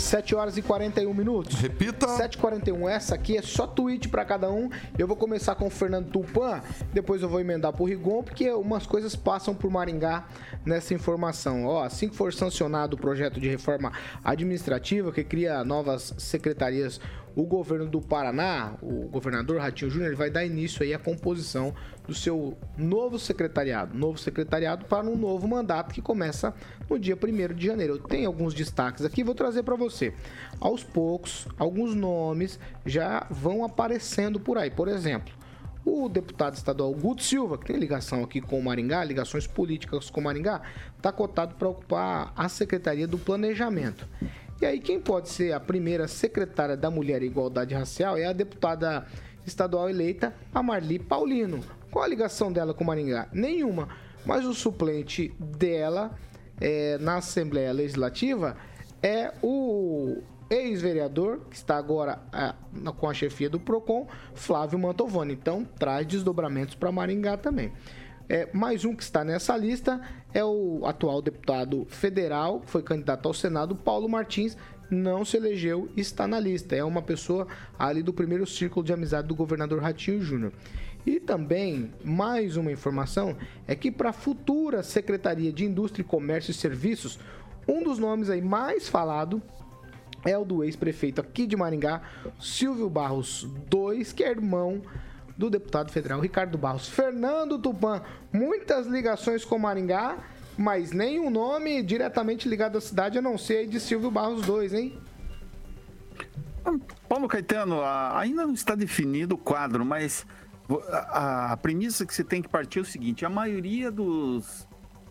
7 horas e 41 minutos. Repita. 7h41. Essa aqui é só tweet pra cada um. Eu vou começar com o Fernando Tupan, depois eu vou emendar pro Rigon, porque umas coisas passam por Maringá nessa informação. Ó, assim que for sancionado o projeto de reforma administrativa que cria novas secretarias o governo do Paraná, o governador Ratinho Júnior, ele vai dar início aí à composição do seu novo secretariado, novo secretariado para um novo mandato que começa no dia 1 de janeiro. Eu tenho alguns destaques aqui, vou trazer para você. Aos poucos, alguns nomes já vão aparecendo por aí. Por exemplo, o deputado estadual Guto Silva, que tem ligação aqui com o Maringá, ligações políticas com o Maringá, está cotado para ocupar a Secretaria do Planejamento. E aí, quem pode ser a primeira secretária da Mulher e Igualdade Racial é a deputada estadual eleita, a Marli Paulino. Qual a ligação dela com Maringá? Nenhuma. Mas o suplente dela é, na Assembleia Legislativa é o ex-vereador, que está agora é, com a chefia do PROCON, Flávio Mantovani. Então, traz desdobramentos para Maringá também. É, mais um que está nessa lista é o atual deputado federal, que foi candidato ao Senado, Paulo Martins, não se elegeu e está na lista. É uma pessoa ali do primeiro círculo de amizade do governador Ratinho Júnior. E também, mais uma informação, é que para a futura Secretaria de Indústria, Comércio e Serviços, um dos nomes aí mais falado é o do ex-prefeito aqui de Maringá, Silvio Barros II, que é irmão do deputado federal Ricardo Barros. Fernando Tupan, muitas ligações com Maringá, mas nenhum nome diretamente ligado à cidade, a não ser de Silvio Barros II, hein? Paulo Caetano, ainda não está definido o quadro, mas a, premissa que você tem que partir é o seguinte: a maioria dos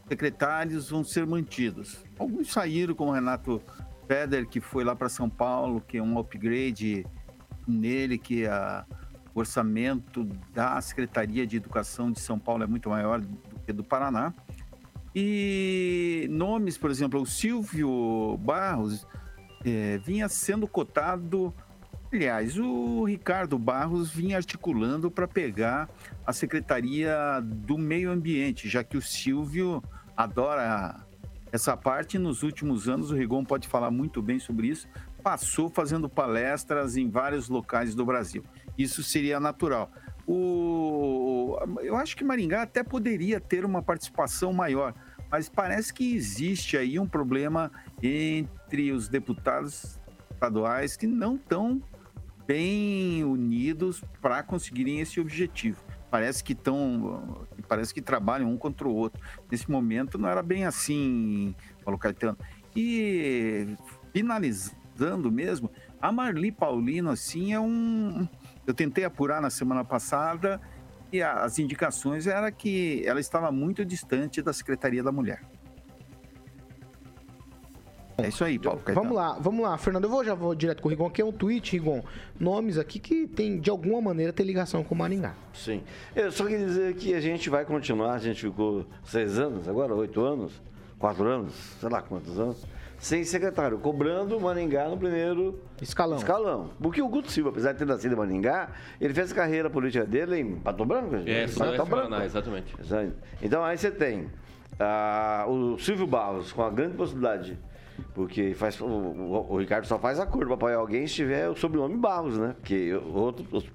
secretários vão ser mantidos. Alguns saíram, como o Renato Feder, que foi lá para São Paulo, que é um upgrade nele, que a o orçamento da Secretaria de Educação de São Paulo é muito maior do que do Paraná. E nomes, por exemplo, o Silvio Barros é, vinha sendo cotado. Aliás, o Ricardo Barros vinha articulando para pegar a Secretaria do Meio Ambiente, já que o Silvio adora essa parte. Nos últimos anos, o Rigon pode falar muito bem sobre isso. Passou fazendo palestras em vários locais do Brasil isso seria natural. O, eu acho que Maringá até poderia ter uma participação maior, mas parece que existe aí um problema entre os deputados estaduais que não estão bem unidos para conseguirem esse objetivo. Parece que estão, parece que trabalham um contra o outro. Nesse momento não era bem assim, Paulo Caetano. E finalizando mesmo, a Marli Paulino assim é um eu tentei apurar na semana passada e as indicações era que ela estava muito distante da Secretaria da Mulher. É isso aí, Paulo. Vamos lá, vamos lá, Fernando. Eu vou, já vou direto com o Rigon, aqui é um tweet, Rigon. Nomes aqui que tem, de alguma maneira, tem ligação com o Maringá. Sim. Eu só queria dizer que a gente vai continuar, a gente ficou seis anos, agora oito anos, quatro anos, sei lá quantos anos sem secretário, cobrando Maringá no primeiro escalão. escalão. Porque o Guto Silva, apesar de ter nascido em Maringá, ele fez a carreira política dele em Pato Branco. É, Pato Branco. Exatamente. Então aí você tem ah, o Silvio Barros, com a grande possibilidade, porque faz, o, o, o Ricardo só faz acordo para apoiar alguém se tiver o sobrenome Barros, né? Porque outro, os,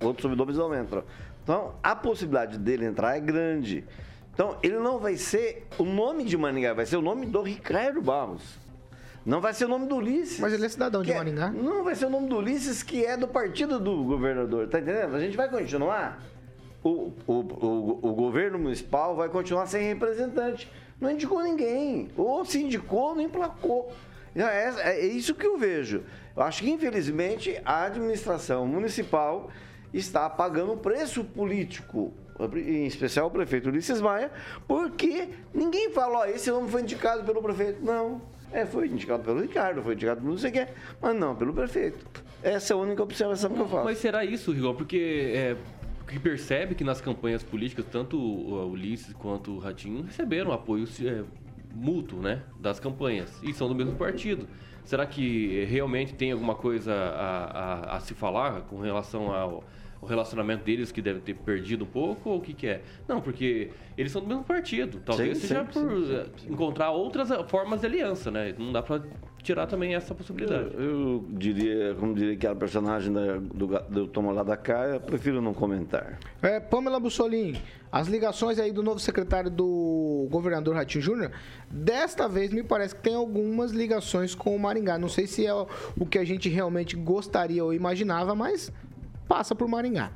outros sobrenomes não entram. Então, a possibilidade dele entrar é grande. Então, ele não vai ser o nome de Maringá, vai ser o nome do Ricardo Barros. Não vai ser o nome do Ulisses. Mas ele é cidadão de é, Maringá. Não vai ser o nome do Ulisses, que é do partido do governador. Tá entendendo? A gente vai continuar. O, o, o, o governo municipal vai continuar sem representante. Não indicou ninguém. Ou se indicou, não emplacou. Então, é, é isso que eu vejo. Eu acho que, infelizmente, a administração municipal está pagando um preço político em especial o prefeito Ulisses Maia, porque ninguém fala, ó, esse nome foi indicado pelo prefeito. Não, é, foi indicado pelo Ricardo, foi indicado por não sei quem, mas não pelo prefeito. Essa é a única observação que eu faço. Mas será isso, Rigol? Porque é, que percebe que nas campanhas políticas, tanto o Ulisses quanto o Ratinho receberam apoio é, mútuo, né, das campanhas, e são do mesmo partido. Será que realmente tem alguma coisa a, a, a se falar com relação ao o relacionamento deles que deve ter perdido um pouco ou o que, que é? Não, porque eles são do mesmo partido. Talvez sim, seja sim, por sim, encontrar outras formas de aliança, né? Não dá para tirar também essa possibilidade. Eu, eu diria, como diria aquela personagem da, do, do Toma lá da cá, eu prefiro não comentar. É, Pamela Bussolini, as ligações aí do novo secretário do governador Ratinho Júnior, desta vez me parece que tem algumas ligações com o Maringá. Não sei se é o que a gente realmente gostaria ou imaginava, mas passa por Maringá.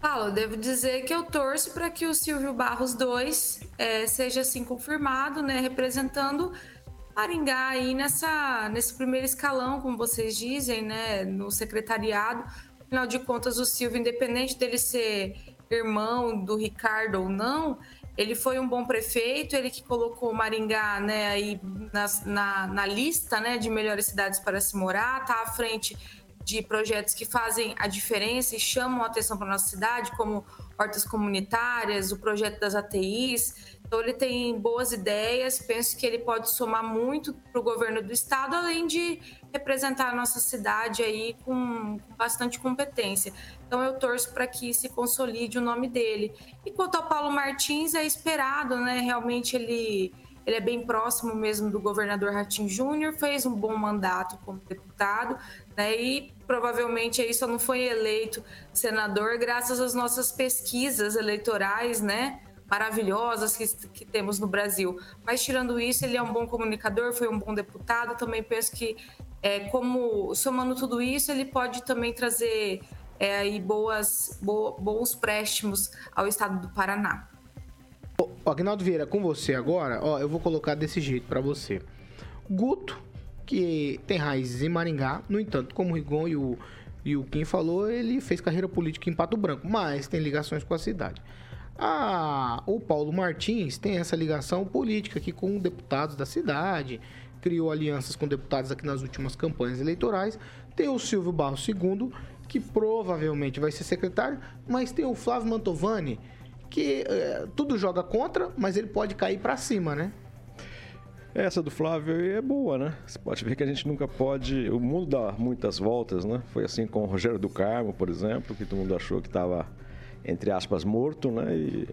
Paulo, devo dizer que eu torço para que o Silvio Barros II é, seja assim confirmado, né, representando Maringá aí nessa, nesse primeiro escalão, como vocês dizem, né, no secretariado. Afinal de contas, o Silvio, independente dele ser irmão do Ricardo ou não, ele foi um bom prefeito, ele que colocou Maringá né, aí na, na, na lista né, de melhores cidades para se morar, está à frente de projetos que fazem a diferença e chamam a atenção para a nossa cidade, como hortas comunitárias, o projeto das ATIs. Então, ele tem boas ideias, penso que ele pode somar muito para o governo do estado, além de representar a nossa cidade aí com bastante competência. Então, eu torço para que se consolide o nome dele. E quanto ao Paulo Martins, é esperado, né? Realmente ele ele é bem próximo mesmo do governador Ratinho Júnior, fez um bom mandato como deputado, né? E provavelmente aí só não foi eleito senador graças às nossas pesquisas eleitorais, né? Maravilhosas que, que temos no Brasil. Mas tirando isso, ele é um bom comunicador, foi um bom deputado. Também penso que, é, como somando tudo isso, ele pode também trazer é, boas, bo, bons préstimos ao estado do Paraná. Ó, Agnaldo Vieira, com você agora, ó, eu vou colocar desse jeito para você. Guto, que tem raízes em Maringá, no entanto, como o Rigon e o, e o Kim falou, ele fez carreira política em Pato Branco, mas tem ligações com a cidade. O Paulo Martins tem essa ligação política aqui com deputados da cidade, criou alianças com deputados aqui nas últimas campanhas eleitorais. Tem o Silvio Barros II, que provavelmente vai ser secretário, mas tem o Flávio Mantovani, que é, tudo joga contra, mas ele pode cair para cima, né? Essa do Flávio é boa, né? Você pode ver que a gente nunca pode. O mundo dá muitas voltas, né? Foi assim com o Rogério do Carmo, por exemplo, que todo mundo achou que estava, entre aspas, morto, né? E,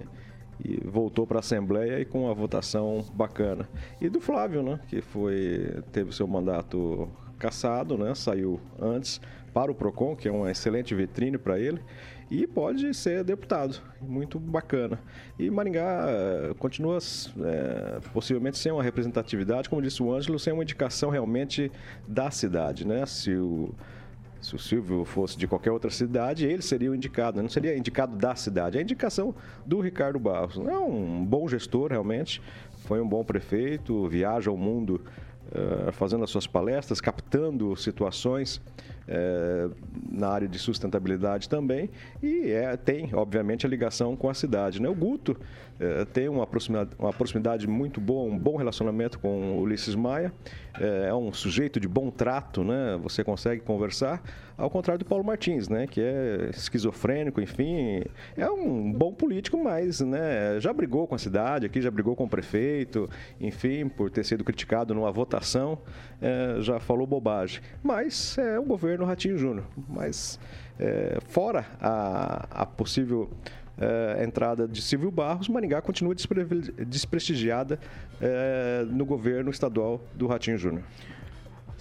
e voltou para a Assembleia e com uma votação bacana. E do Flávio, né? Que foi teve seu mandato cassado, né? Saiu antes para o Procon, que é uma excelente vitrine para ele e pode ser deputado. Muito bacana. E Maringá eh, continua é, possivelmente sem uma representatividade, como disse o Ângelo, sem uma indicação realmente da cidade. Né? Se o, se o Silvio fosse de qualquer outra cidade, ele seria o indicado, não seria indicado da cidade. É a indicação do Ricardo Barros. É um bom gestor, realmente. Foi um bom prefeito, viaja ao mundo uh, fazendo as suas palestras, captando situações é, na área de sustentabilidade também e é, tem, obviamente, a ligação com a cidade. Né? O Guto é, tem uma proximidade, uma proximidade muito boa, um bom relacionamento com Ulisses Maia, é, é, um sujeito de bom trato, né? você consegue conversar, ao contrário do Paulo Martins, né? que é esquizofrênico, enfim, é um bom político, mas né? já brigou com a cidade, aqui já brigou com o prefeito, enfim, por ter sido criticado numa votação, já falou bobagem. Mas é o governo Ratinho Júnior. Mas é, fora a, a possível é, entrada de Silvio Barros, Maringá continua despre desprestigiada é, no governo estadual do Ratinho Júnior.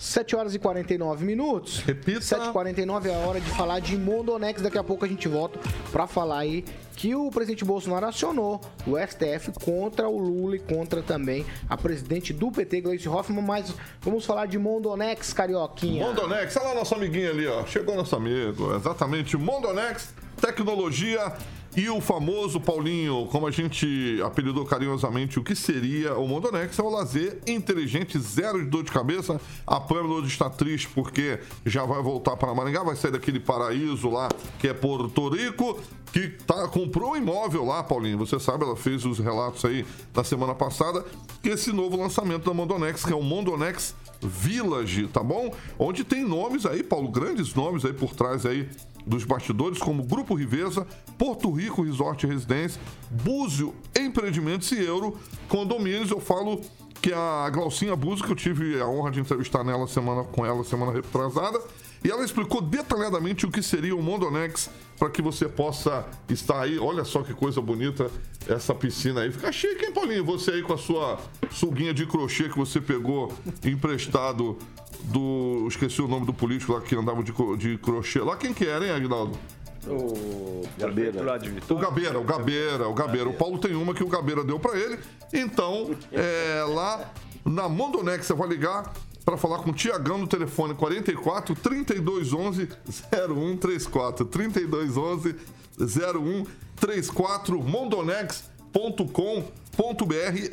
7 horas e 49 minutos. Repita. 7 e 49 é a hora de falar de Mondonex. Daqui a pouco a gente volta para falar aí que o presidente Bolsonaro acionou o STF contra o Lula e contra também a presidente do PT, Gleice Hoffmann. Mas vamos falar de Mondonex, Carioquinha. Mondonex, olha lá nosso amiguinho ali, ó. Chegou nosso amigo, exatamente. Mondonex, tecnologia e o famoso Paulinho, como a gente apelidou carinhosamente, o que seria o Mondonex é o lazer inteligente, zero de dor de cabeça. A Pâmela hoje está triste porque já vai voltar para Maringá, vai sair daquele paraíso lá que é Porto Rico, que tá, comprou um imóvel lá, Paulinho. Você sabe, ela fez os relatos aí da semana passada. Esse novo lançamento da Mondonex, que é o Mondonex Village, tá bom? Onde tem nomes aí, Paulo, grandes nomes aí por trás aí dos bastidores, como Grupo Riveza, Porto Rico Resort e Residência, Búzio Empreendimentos e Euro Condomínios. Eu falo que a Glaucinha Búzio, que eu tive a honra de entrevistar nela semana, com ela semana retrasada, e ela explicou detalhadamente o que seria o Mondonex para que você possa estar aí. Olha só que coisa bonita essa piscina aí. Fica chique, hein, Paulinho? Você aí com a sua suguinha de crochê que você pegou emprestado do. Esqueci o nome do político lá que andava de, de crochê. Lá quem que era, hein, Aguinaldo? O Gabeira. O Gabeira, o Gabeira, o Gabeira. O Paulo tem uma que o Gabeira deu pra ele. Então, é, lá na Mondonex, você vai ligar para falar com o Tiagão no telefone 44 3211 0134. 3211 0134 mondonex.com.br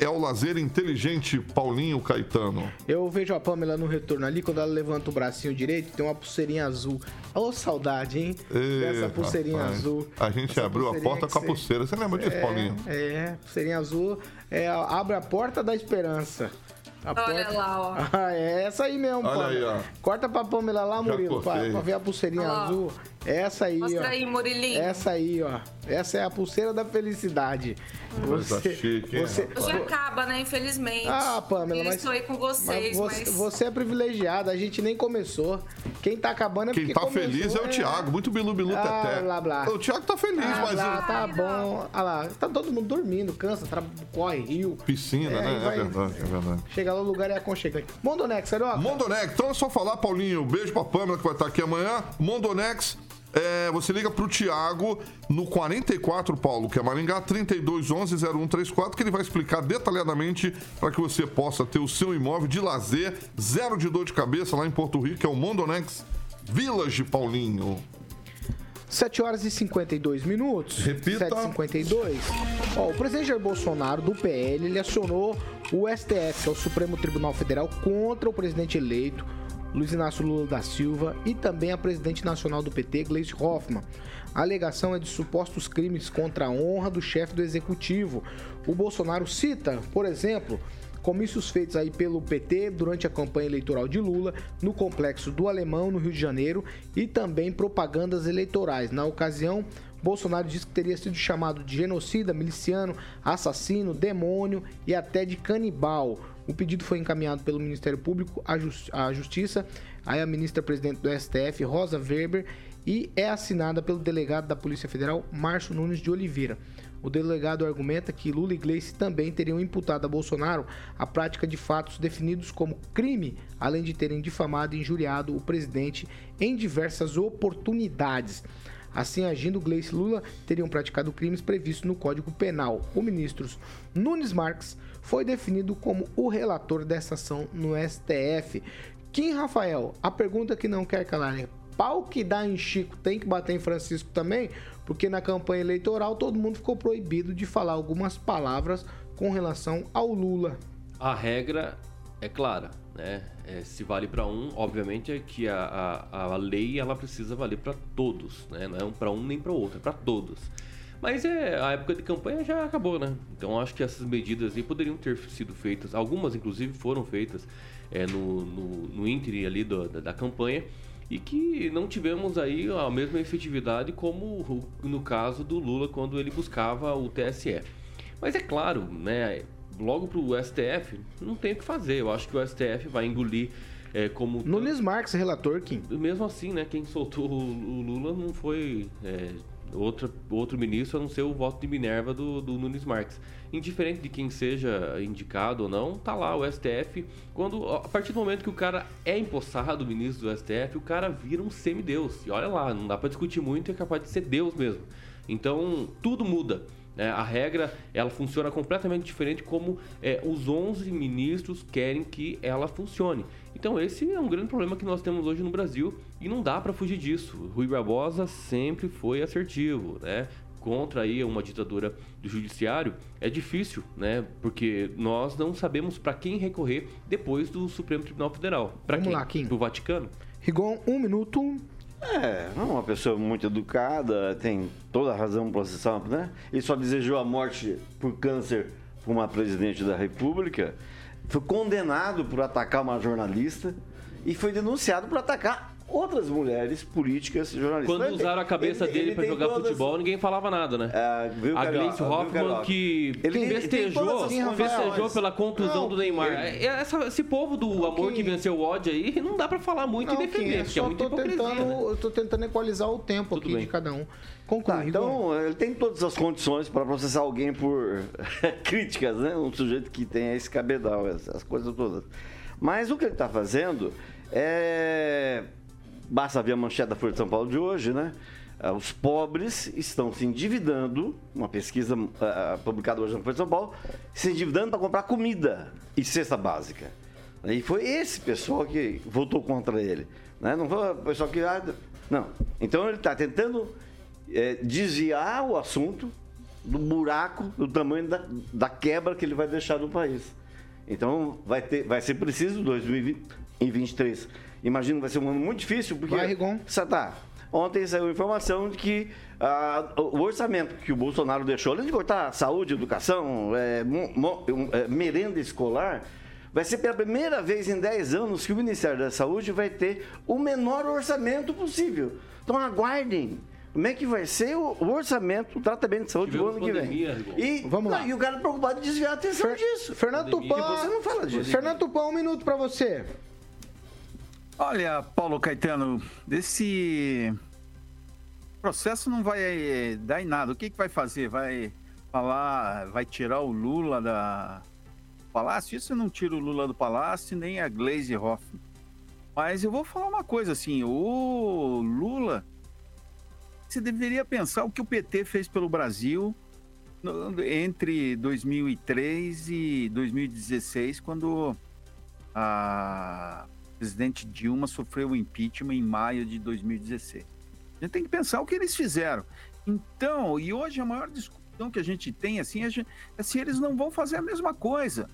é o lazer inteligente Paulinho Caetano. Eu vejo a Pamela no retorno ali, quando ela levanta o bracinho direito, tem uma pulseirinha azul. Ô, saudade, hein? Dessa Ê, pulseirinha rapaz, azul. A gente Essa abriu a porta com a pulseira. Você lembra disso, é, Paulinho? É, pulseirinha azul. É, abre a porta da esperança. A Olha lá, ó. Ah, é essa aí mesmo, Olha Pamela. aí, ó. Corta pra Pamela lá, Já Murilo, pra, cortei. pra ver a pulseirinha lá. azul. Essa aí, Mostra ó. aí, Murilinho. Essa aí, ó. Essa é a pulseira da felicidade. Coisa chique, hein, você, Hoje acaba, né? Infelizmente. Ah, Pamela, Eu mas- estou aí com mas vocês, você, mas... você é privilegiada, a gente nem começou. Quem tá acabando é Quem porque tá começou, feliz é o Thiago, muito bilu bilu Ah, teté. blá, blá. O Thiago tá feliz, Ah, mas lá, o- tá bom. Ah lá, tá todo mundo dormindo, cansa, tra... corre, rio. piscina, É, né? vai- É verdade, é verdade. Chega lá, o lugar é aconchegante. Mondonex, Carioca. Mondonex, então é só falar, Paulinho. Beijo pra Pamela que vai estar aqui amanhã. Mondonex, é, você liga pro Thiago no 44, Paulo, que é Maringá, 3211 0134, que ele vai explicar detalhadamente para que você possa ter o seu imóvel de lazer, zero de dor de cabeça lá em Porto Rico, que é o Mondonex Village, Paulinho. 7 horas e 52 minutos. Repita. 7h52. Ó, o presidente Jair Bolsonaro, do PL, ele acionou o STF, que é o Supremo Tribunal Federal, contra o presidente eleito, Luiz Inácio Lula da Silva, e também a presidente nacional do PT, Gleisi Hoffmann. A alegação é de supostos crimes contra a honra do chefe do executivo. O Bolsonaro cita, por exemplo, comícios feitos aí pelo PT durante a campanha eleitoral de Lula no complexo do Alemão, no Rio de Janeiro, e também propagandas eleitorais. Na ocasião, Bolsonaro disse que teria sido chamado de genocida, miliciano, assassino, demônio e até de canibal. O pedido foi encaminhado pelo Ministério Público à, Jus- à Justiça, aí a ministra-presidente do STF, Rosa Weber, e é assinada pelo delegado da Polícia Federal, Márcio Nunes de Oliveira. O delegado argumenta que Lula e Gleice também teriam imputado a Bolsonaro a prática de fatos definidos como crime, além de terem difamado e injuriado o presidente em diversas oportunidades. Assim, agindo, Gleice Lula teriam praticado crimes previstos no Código Penal. O ministro Nunes Marques foi definido como o relator dessa ação no STF. Kim Rafael, a pergunta que não quer calar é: pau que dá em Chico tem que bater em Francisco também? Porque na campanha eleitoral todo mundo ficou proibido de falar algumas palavras com relação ao Lula. A regra é clara, né? É, se vale para um, obviamente é que a, a, a lei ela precisa valer para todos, né? Não é um para um nem para outro, é para todos. Mas é, a época de campanha já acabou, né? Então acho que essas medidas aí poderiam ter sido feitas, algumas inclusive foram feitas é, no, no, no ínterim ali do- da, da campanha e que não tivemos aí a mesma efetividade como no caso do Lula quando ele buscava o TSE. Mas é claro, né? Logo pro STF, não tem o que fazer. Eu acho que o STF vai engolir é, como. Nunes Marques, relator, Kim. Mesmo assim, né? Quem soltou o, o Lula não foi é, outra, outro ministro a não ser o voto de Minerva do, do Nunes Marques. Indiferente de quem seja indicado ou não, tá lá o STF. Quando, a partir do momento que o cara é empossado, o ministro do STF, o cara vira um semideus. E olha lá, não dá pra discutir muito, é capaz de ser Deus mesmo. Então, tudo muda. Né? a regra ela funciona completamente diferente como é, os 11 ministros querem que ela funcione. Então esse é um grande problema que nós temos hoje no Brasil e não dá para fugir disso. Rui Barbosa sempre foi assertivo, né? Contra aí uma ditadura do judiciário é difícil, né? Porque nós não sabemos para quem recorrer depois do Supremo Tribunal Federal. Para quem? lá, Kim. Pro Vaticano? Rigon, um minuto. É, é uma pessoa muito educada, tem toda a razão para processar, né? Ele só desejou a morte por câncer para uma presidente da República, foi condenado por atacar uma jornalista e foi denunciado por atacar outras mulheres políticas jornalistas. Quando usaram a cabeça Ele- dele ele pra tem jogar todas- futebol, ninguém falava nada, né? viu, a? Gleice Carioca? que Ele- ele festejou, todas as festejou pela contusão Não, do Neymar. ele- É, Essa- esse povo do amor que venceu o ódio aí, não dá pra falar muito Não, e defender, é porque é hipocrisia. tentando, né? eu tô tentando equalizar o tempo aqui de cada um. Conclui, Tá, então, ele tem todas as condições para processar alguém por críticas, né? Um sujeito que tem esse cabedal, essas coisas todas. Mas o que ele está fazendo é. Basta ver a manchete da Folha de São Paulo de hoje, né? Ah, Os pobres estão se endividando, uma pesquisa ah, publicada hoje na Folha de São Paulo, se endividando para comprar comida e cesta básica. E foi esse pessoal que votou contra ele. Né? Não foi o pessoal que. ah, Não. Então ele está tentando é, desviar o assunto do buraco, do tamanho da, da quebra que ele vai deixar no país. Então vai, ter, vai ser preciso 2023. Imagino que vai ser um ano muito difícil, porque. Vai, Rigon. Tá. Ontem saiu informação de que ah, o orçamento que o Bolsonaro deixou, além de cortar saúde, educação, é, mo- mo- é, merenda escolar, vai ser pela primeira vez em 10 anos que o Ministério da Saúde vai ter o menor orçamento possível. Então aguardem. Como é que vai ser o orçamento, o tratamento de saúde do ano Tivemos que pandemia, vem? E, Vamos lá. não, e o cara preocupado em desviar a atenção Fer- disso. Fernando Pandemia. E você não fala disso. Fernando Tupan, um minuto pra você. Olha, Paulo Caetano, esse processo não vai eh, dar em nada. O que, que vai fazer? Vai falar, vai tirar o Lula da palácio? Isso não tira o Lula do palácio, nem a Glaze Hoffman. Mas eu vou falar uma coisa assim, o Lula, você deveria pensar o que o PT fez pelo Brasil entre 2003 e 2016, quando a presidente Dilma sofreu o impeachment em maio de 2016. A gente tem que pensar o que eles fizeram. Então, e hoje a maior discussão que a gente tem assim, é é se eles não vão fazer a mesma coisa.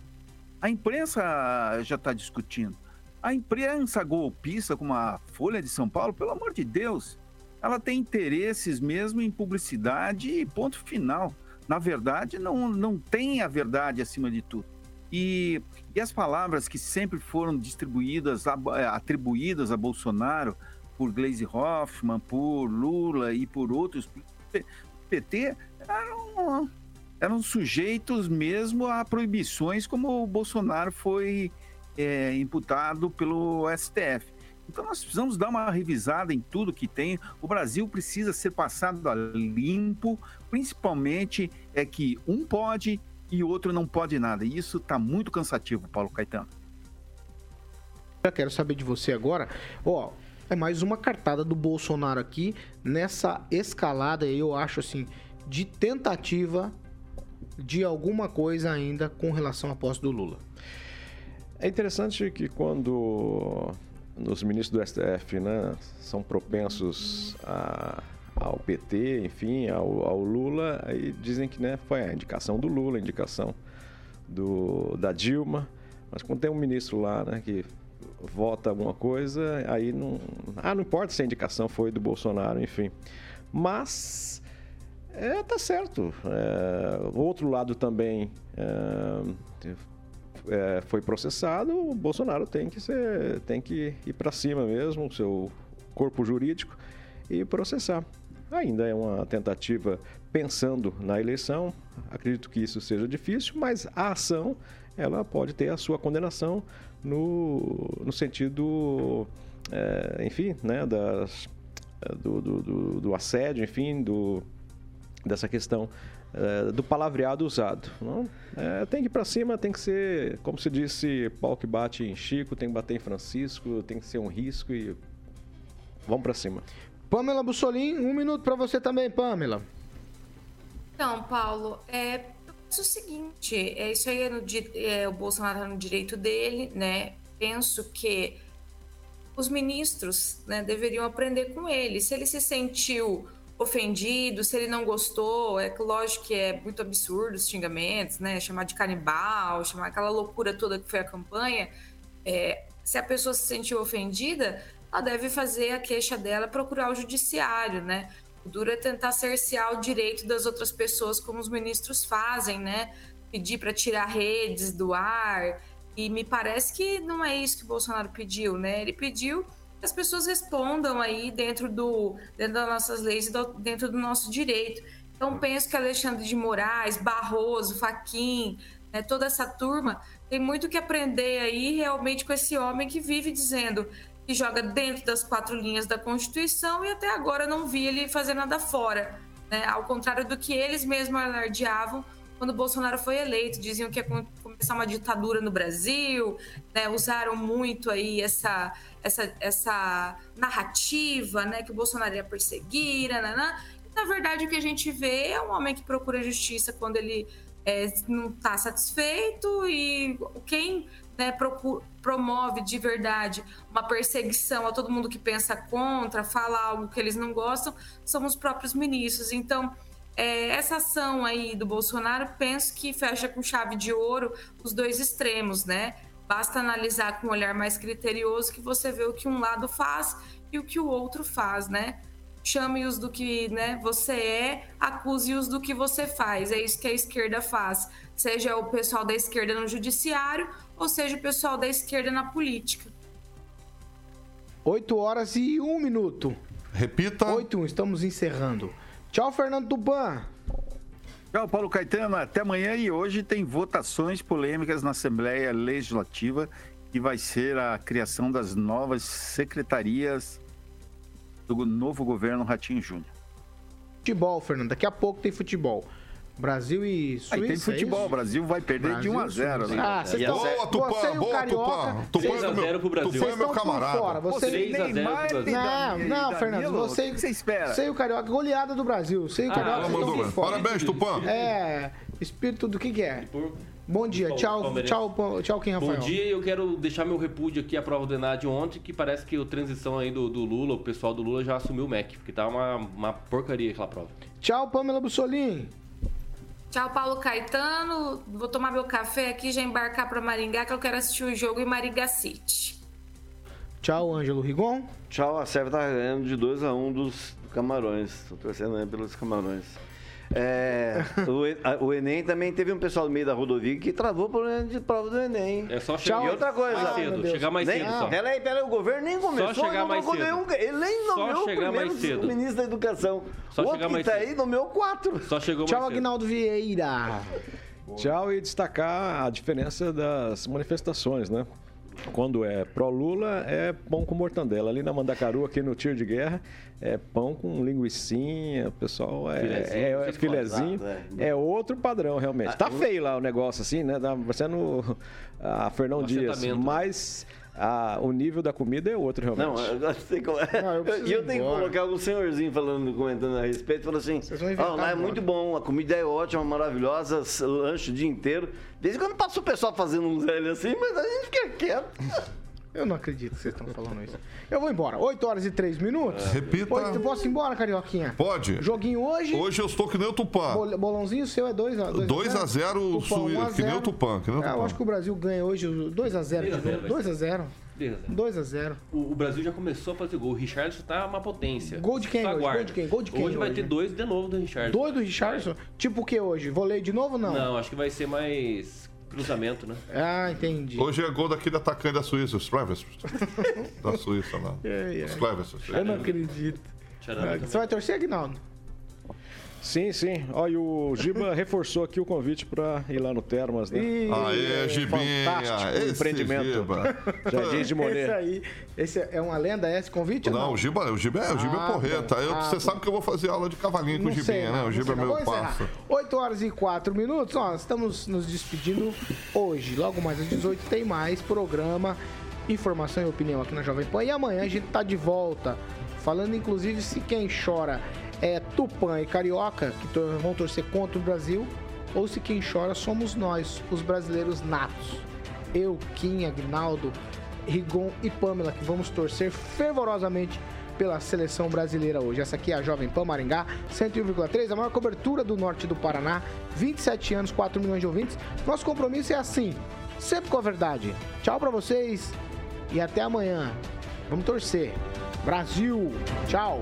A imprensa já está discutindo. A imprensa golpista, como a Folha de São Paulo, pelo amor de Deus, ela tem interesses mesmo em publicidade e ponto final. Na verdade, não, não tem a verdade acima de tudo. E, e as palavras que sempre foram distribuídas, eh, atribuídas a Bolsonaro por Gleisi Hoffmann, por Lula e por outros, PT, eram, eram sujeitos mesmo a proibições, como o Bolsonaro foi eh, imputado pelo STF. Então nós precisamos dar uma revisada em tudo que tem. O Brasil precisa ser passado a limpo, principalmente é que um pode e o outro não pode nada. E isso está muito cansativo, Paulo Caetano. Eu quero saber de você agora. Ó, é mais uma cartada do Bolsonaro aqui nessa escalada, eu acho assim, de tentativa de alguma coisa ainda com relação à posse do Lula. É interessante que quando os ministros do STF né, são propensos a- ao PT, enfim, ao, ao Lula, aí dizem que né, foi a indicação do Lula, a indicação do, da Dilma, mas quando tem um ministro lá né, que vota alguma coisa, aí não. Ah, não importa se a indicação foi do Bolsonaro, enfim. Mas é, tá certo. É, outro lado também é, é, foi processado, o Bolsonaro tem que ser, tem que ir para cima mesmo, o seu corpo jurídico e processar. Ainda é uma tentativa pensando na eleição. Acredito que isso seja difícil, mas a ação ela pode ter a sua condenação no, no sentido, é, enfim, né, das, do, do, do, do assédio, enfim, do, dessa questão é, do palavreado usado. Não? É, tem que ir para cima, tem que ser, como se disse, pau que bate em Chico, tem que bater em Francisco, tem que ser um risco e vamos para cima. Pamela Bussolin, um minuto para você também, Pamela. Então, Paulo, é penso o seguinte, é isso aí é no é, o Bolsonaro tá no direito dele, né? Penso que os ministros, né, deveriam aprender com ele. Se ele se sentiu ofendido, se ele não gostou, é lógico que é muito absurdo os xingamentos, né? Chamar de canibal, chamar aquela loucura toda que foi a campanha. É, se a pessoa se sentiu ofendida, ela deve fazer a queixa dela, procurar o judiciário, né? O duro é tentar cercear o direito das outras pessoas, como os ministros fazem, né? Pedir para tirar redes do ar. E me parece que não é isso que Bolsonaro pediu, né? Ele pediu que as pessoas respondam aí dentro, do, dentro das nossas leis e dentro do nosso direito. Então, penso que Alexandre de Moraes, Barroso, Faquim, né, toda essa turma tem muito que aprender aí realmente com esse homem que vive dizendo que joga dentro das quatro linhas da Constituição e até agora não vi ele fazer nada fora. Né? Ao contrário do que eles mesmos alardeavam quando Bolsonaro foi eleito, diziam que ia começar uma ditadura no Brasil, né? usaram muito aí essa, essa, essa narrativa, né? que o Bolsonaro ia perseguir, nananã. E, na verdade, o que a gente vê é um homem que procura justiça quando ele é, não está satisfeito e quem né, promove de verdade uma perseguição a todo mundo que pensa contra, fala algo que eles não gostam, são os próprios ministros. Então, é, essa ação aí do Bolsonaro, penso que fecha com chave de ouro os dois extremos, né? Basta analisar com um olhar mais criterioso que você vê o que um lado faz e o que o outro faz, né? Chame-os do que né, você é, acuse-os do que você faz. É isso que a esquerda faz. Seja o pessoal da esquerda no judiciário, ou seja o pessoal da esquerda na política. 8 horas e 1 minuto. Repita. 8 e 1, estamos encerrando. Tchau, Fernando Tupan. Tchau, Paulo Caetano. Até amanhã e hoje tem votações polêmicas na Assembleia Legislativa que vai ser a criação das novas secretarias do novo governo Ratinho Júnior. Futebol, Fernando. Daqui a pouco tem futebol. Brasil e Suíça. Aí tem é futebol, o isso? Brasil vai perder Brasil de 1 a e 0 Suíça. né? Ah, vocês estão... Boa, Tupã, você o boa, Carioca... Tupã. Tupã vocês- é meu- 6x0 pro Brasil. Tupã é Vocês meu estão por camarada. fora. Você... Seis a zero pro Neymar Brasil. Não, Danilo, não, Fernando, o você... que que você espera? E o Carioca, goleada do Brasil. E o Ah, Carioca, ela vocês estão por fora. Parabéns, Tupã. É, espírito do que que é? Bom dia, tchau, tchau, tchau, tchau, Kim Rafael. Bom dia, eu quero deixar meu repúdio aqui à prova do Enad ontem, que parece que a transição aí do, do Lula, o pessoal do Lula já assumiu o MEC, porque tá uma, uma porcaria aquela prova. Tchau, Pamela Bussolini. Tchau, Paulo Caetano. Vou tomar meu café aqui e já embarcar para Maringá, que eu quero assistir o jogo em Maringá City. Tchau, Ângelo Rigon. Tchau, a Sérvia tá ganhando de 2x1 dos Camarões. Tô torcendo aí pelos Camarões. É, o, o Enem também teve um pessoal no meio da rodovia que travou o problema de prova do Enem. É só chegar E outra coisa, mais Ai, cedo, Deus. chegar mais nem, cedo só. Peraí, peraí, o governo nem começou, chegar ele não mais cedo. nenhum- ele nem Só nomeou o chegar primeiro mais cedo. ministro da Educação. Só o outro chegar que tá cedo. aí nomeou quatro. Só chegou Tchau, mais cedo. Agnaldo Vieira. Tchau e destacar a diferença das manifestações, né? Quando é pró-Lula, é pão com mortandela. Ali na Mandacaru, aqui no tiro de guerra, é pão com linguicinha, o pessoal é Filezinho, é, é filezinho. É outro padrão, realmente. Tá feio lá o negócio, assim, né? Tá parecendo a Fernão Um Dias. Mas a- o nível da comida é outro, realmente. Não, eu sei como é. Eu E eu tenho que colocar algum senhorzinho falando, comentando a respeito, falando assim: Vocês vão inventar "Ó, lá é agora." muito bom, a comida é ótima, maravilhosa, lanche o dia inteiro. Desde quando passa o pessoal fazendo uns velhos assim, mas a gente fica quieto. Eu não acredito que vocês estão falando isso. Eu vou embora. 8 horas e 3 minutos. Repita. Oito- posso ir embora, Carioquinha? Pode. Joguinho hoje. Hoje eu estou que nem o Tupã. Bol- Bolãozinho seu é 2x0. 2 a 0 o Suíça, que nem o Tupã, que nem o É, eu Tupã. acho que o Brasil ganha hoje 2x0 de 3 a 0 novo. vai 2x0. Beleza. 2x0. O, o Brasil já começou a fazer gol. O Richardson tá uma potência. Gol de quem hoje? Gol de quem? Gol de quem Hoje vai hoje? ter dois de novo do Richardson. Dois do Richardson? Tipo o que hoje? Vôlei de novo ou não? Não, acho que vai ser mais cruzamento, né? Ah, entendi. Hoje é gol daquele atacante da Suíça, os Clevers. da Suíça lá. É, é. Os Clevers. Eu não acredito. Você vai torcer, Aguinaldo? Sim, sim. Olha, e o Giba reforçou aqui o convite para ir lá no Termas, né? Ih, Aê, Gibinha. fantástico Esse empreendimento. Giba. Jardim de Esse Monet. aí. Esse é uma lenda, esse convite? Não, não? o Giba, o Giba é, o Giba Ah, é porreta. bom. Eu- Ah, Você bom. sabe que eu vou fazer aula de cavalinho com o sei, Gibinha, né? O Giba é meu parça. 8 horas e 4 minutos. Ó, estamos nos despedindo hoje. Logo mais às 18 tem mais programa, informação e opinião aqui na Jovem Pan. E amanhã a gente tá de volta. Falando inclusive se quem chora é Tupã e Carioca, que vão torcer contra o Brasil, ou se quem chora somos nós, os brasileiros natos. Eu, Kim, Agnaldo, Rigon e Pamela, que vamos torcer fervorosamente pela seleção brasileira hoje. Essa aqui é a Jovem Pan Maringá, 101,3, a maior cobertura do norte do Paraná, 27 anos, 4 milhões de ouvintes. Nosso compromisso é assim, sempre com a verdade. Tchau pra vocês e até amanhã. Vamos torcer. Brasil, tchau.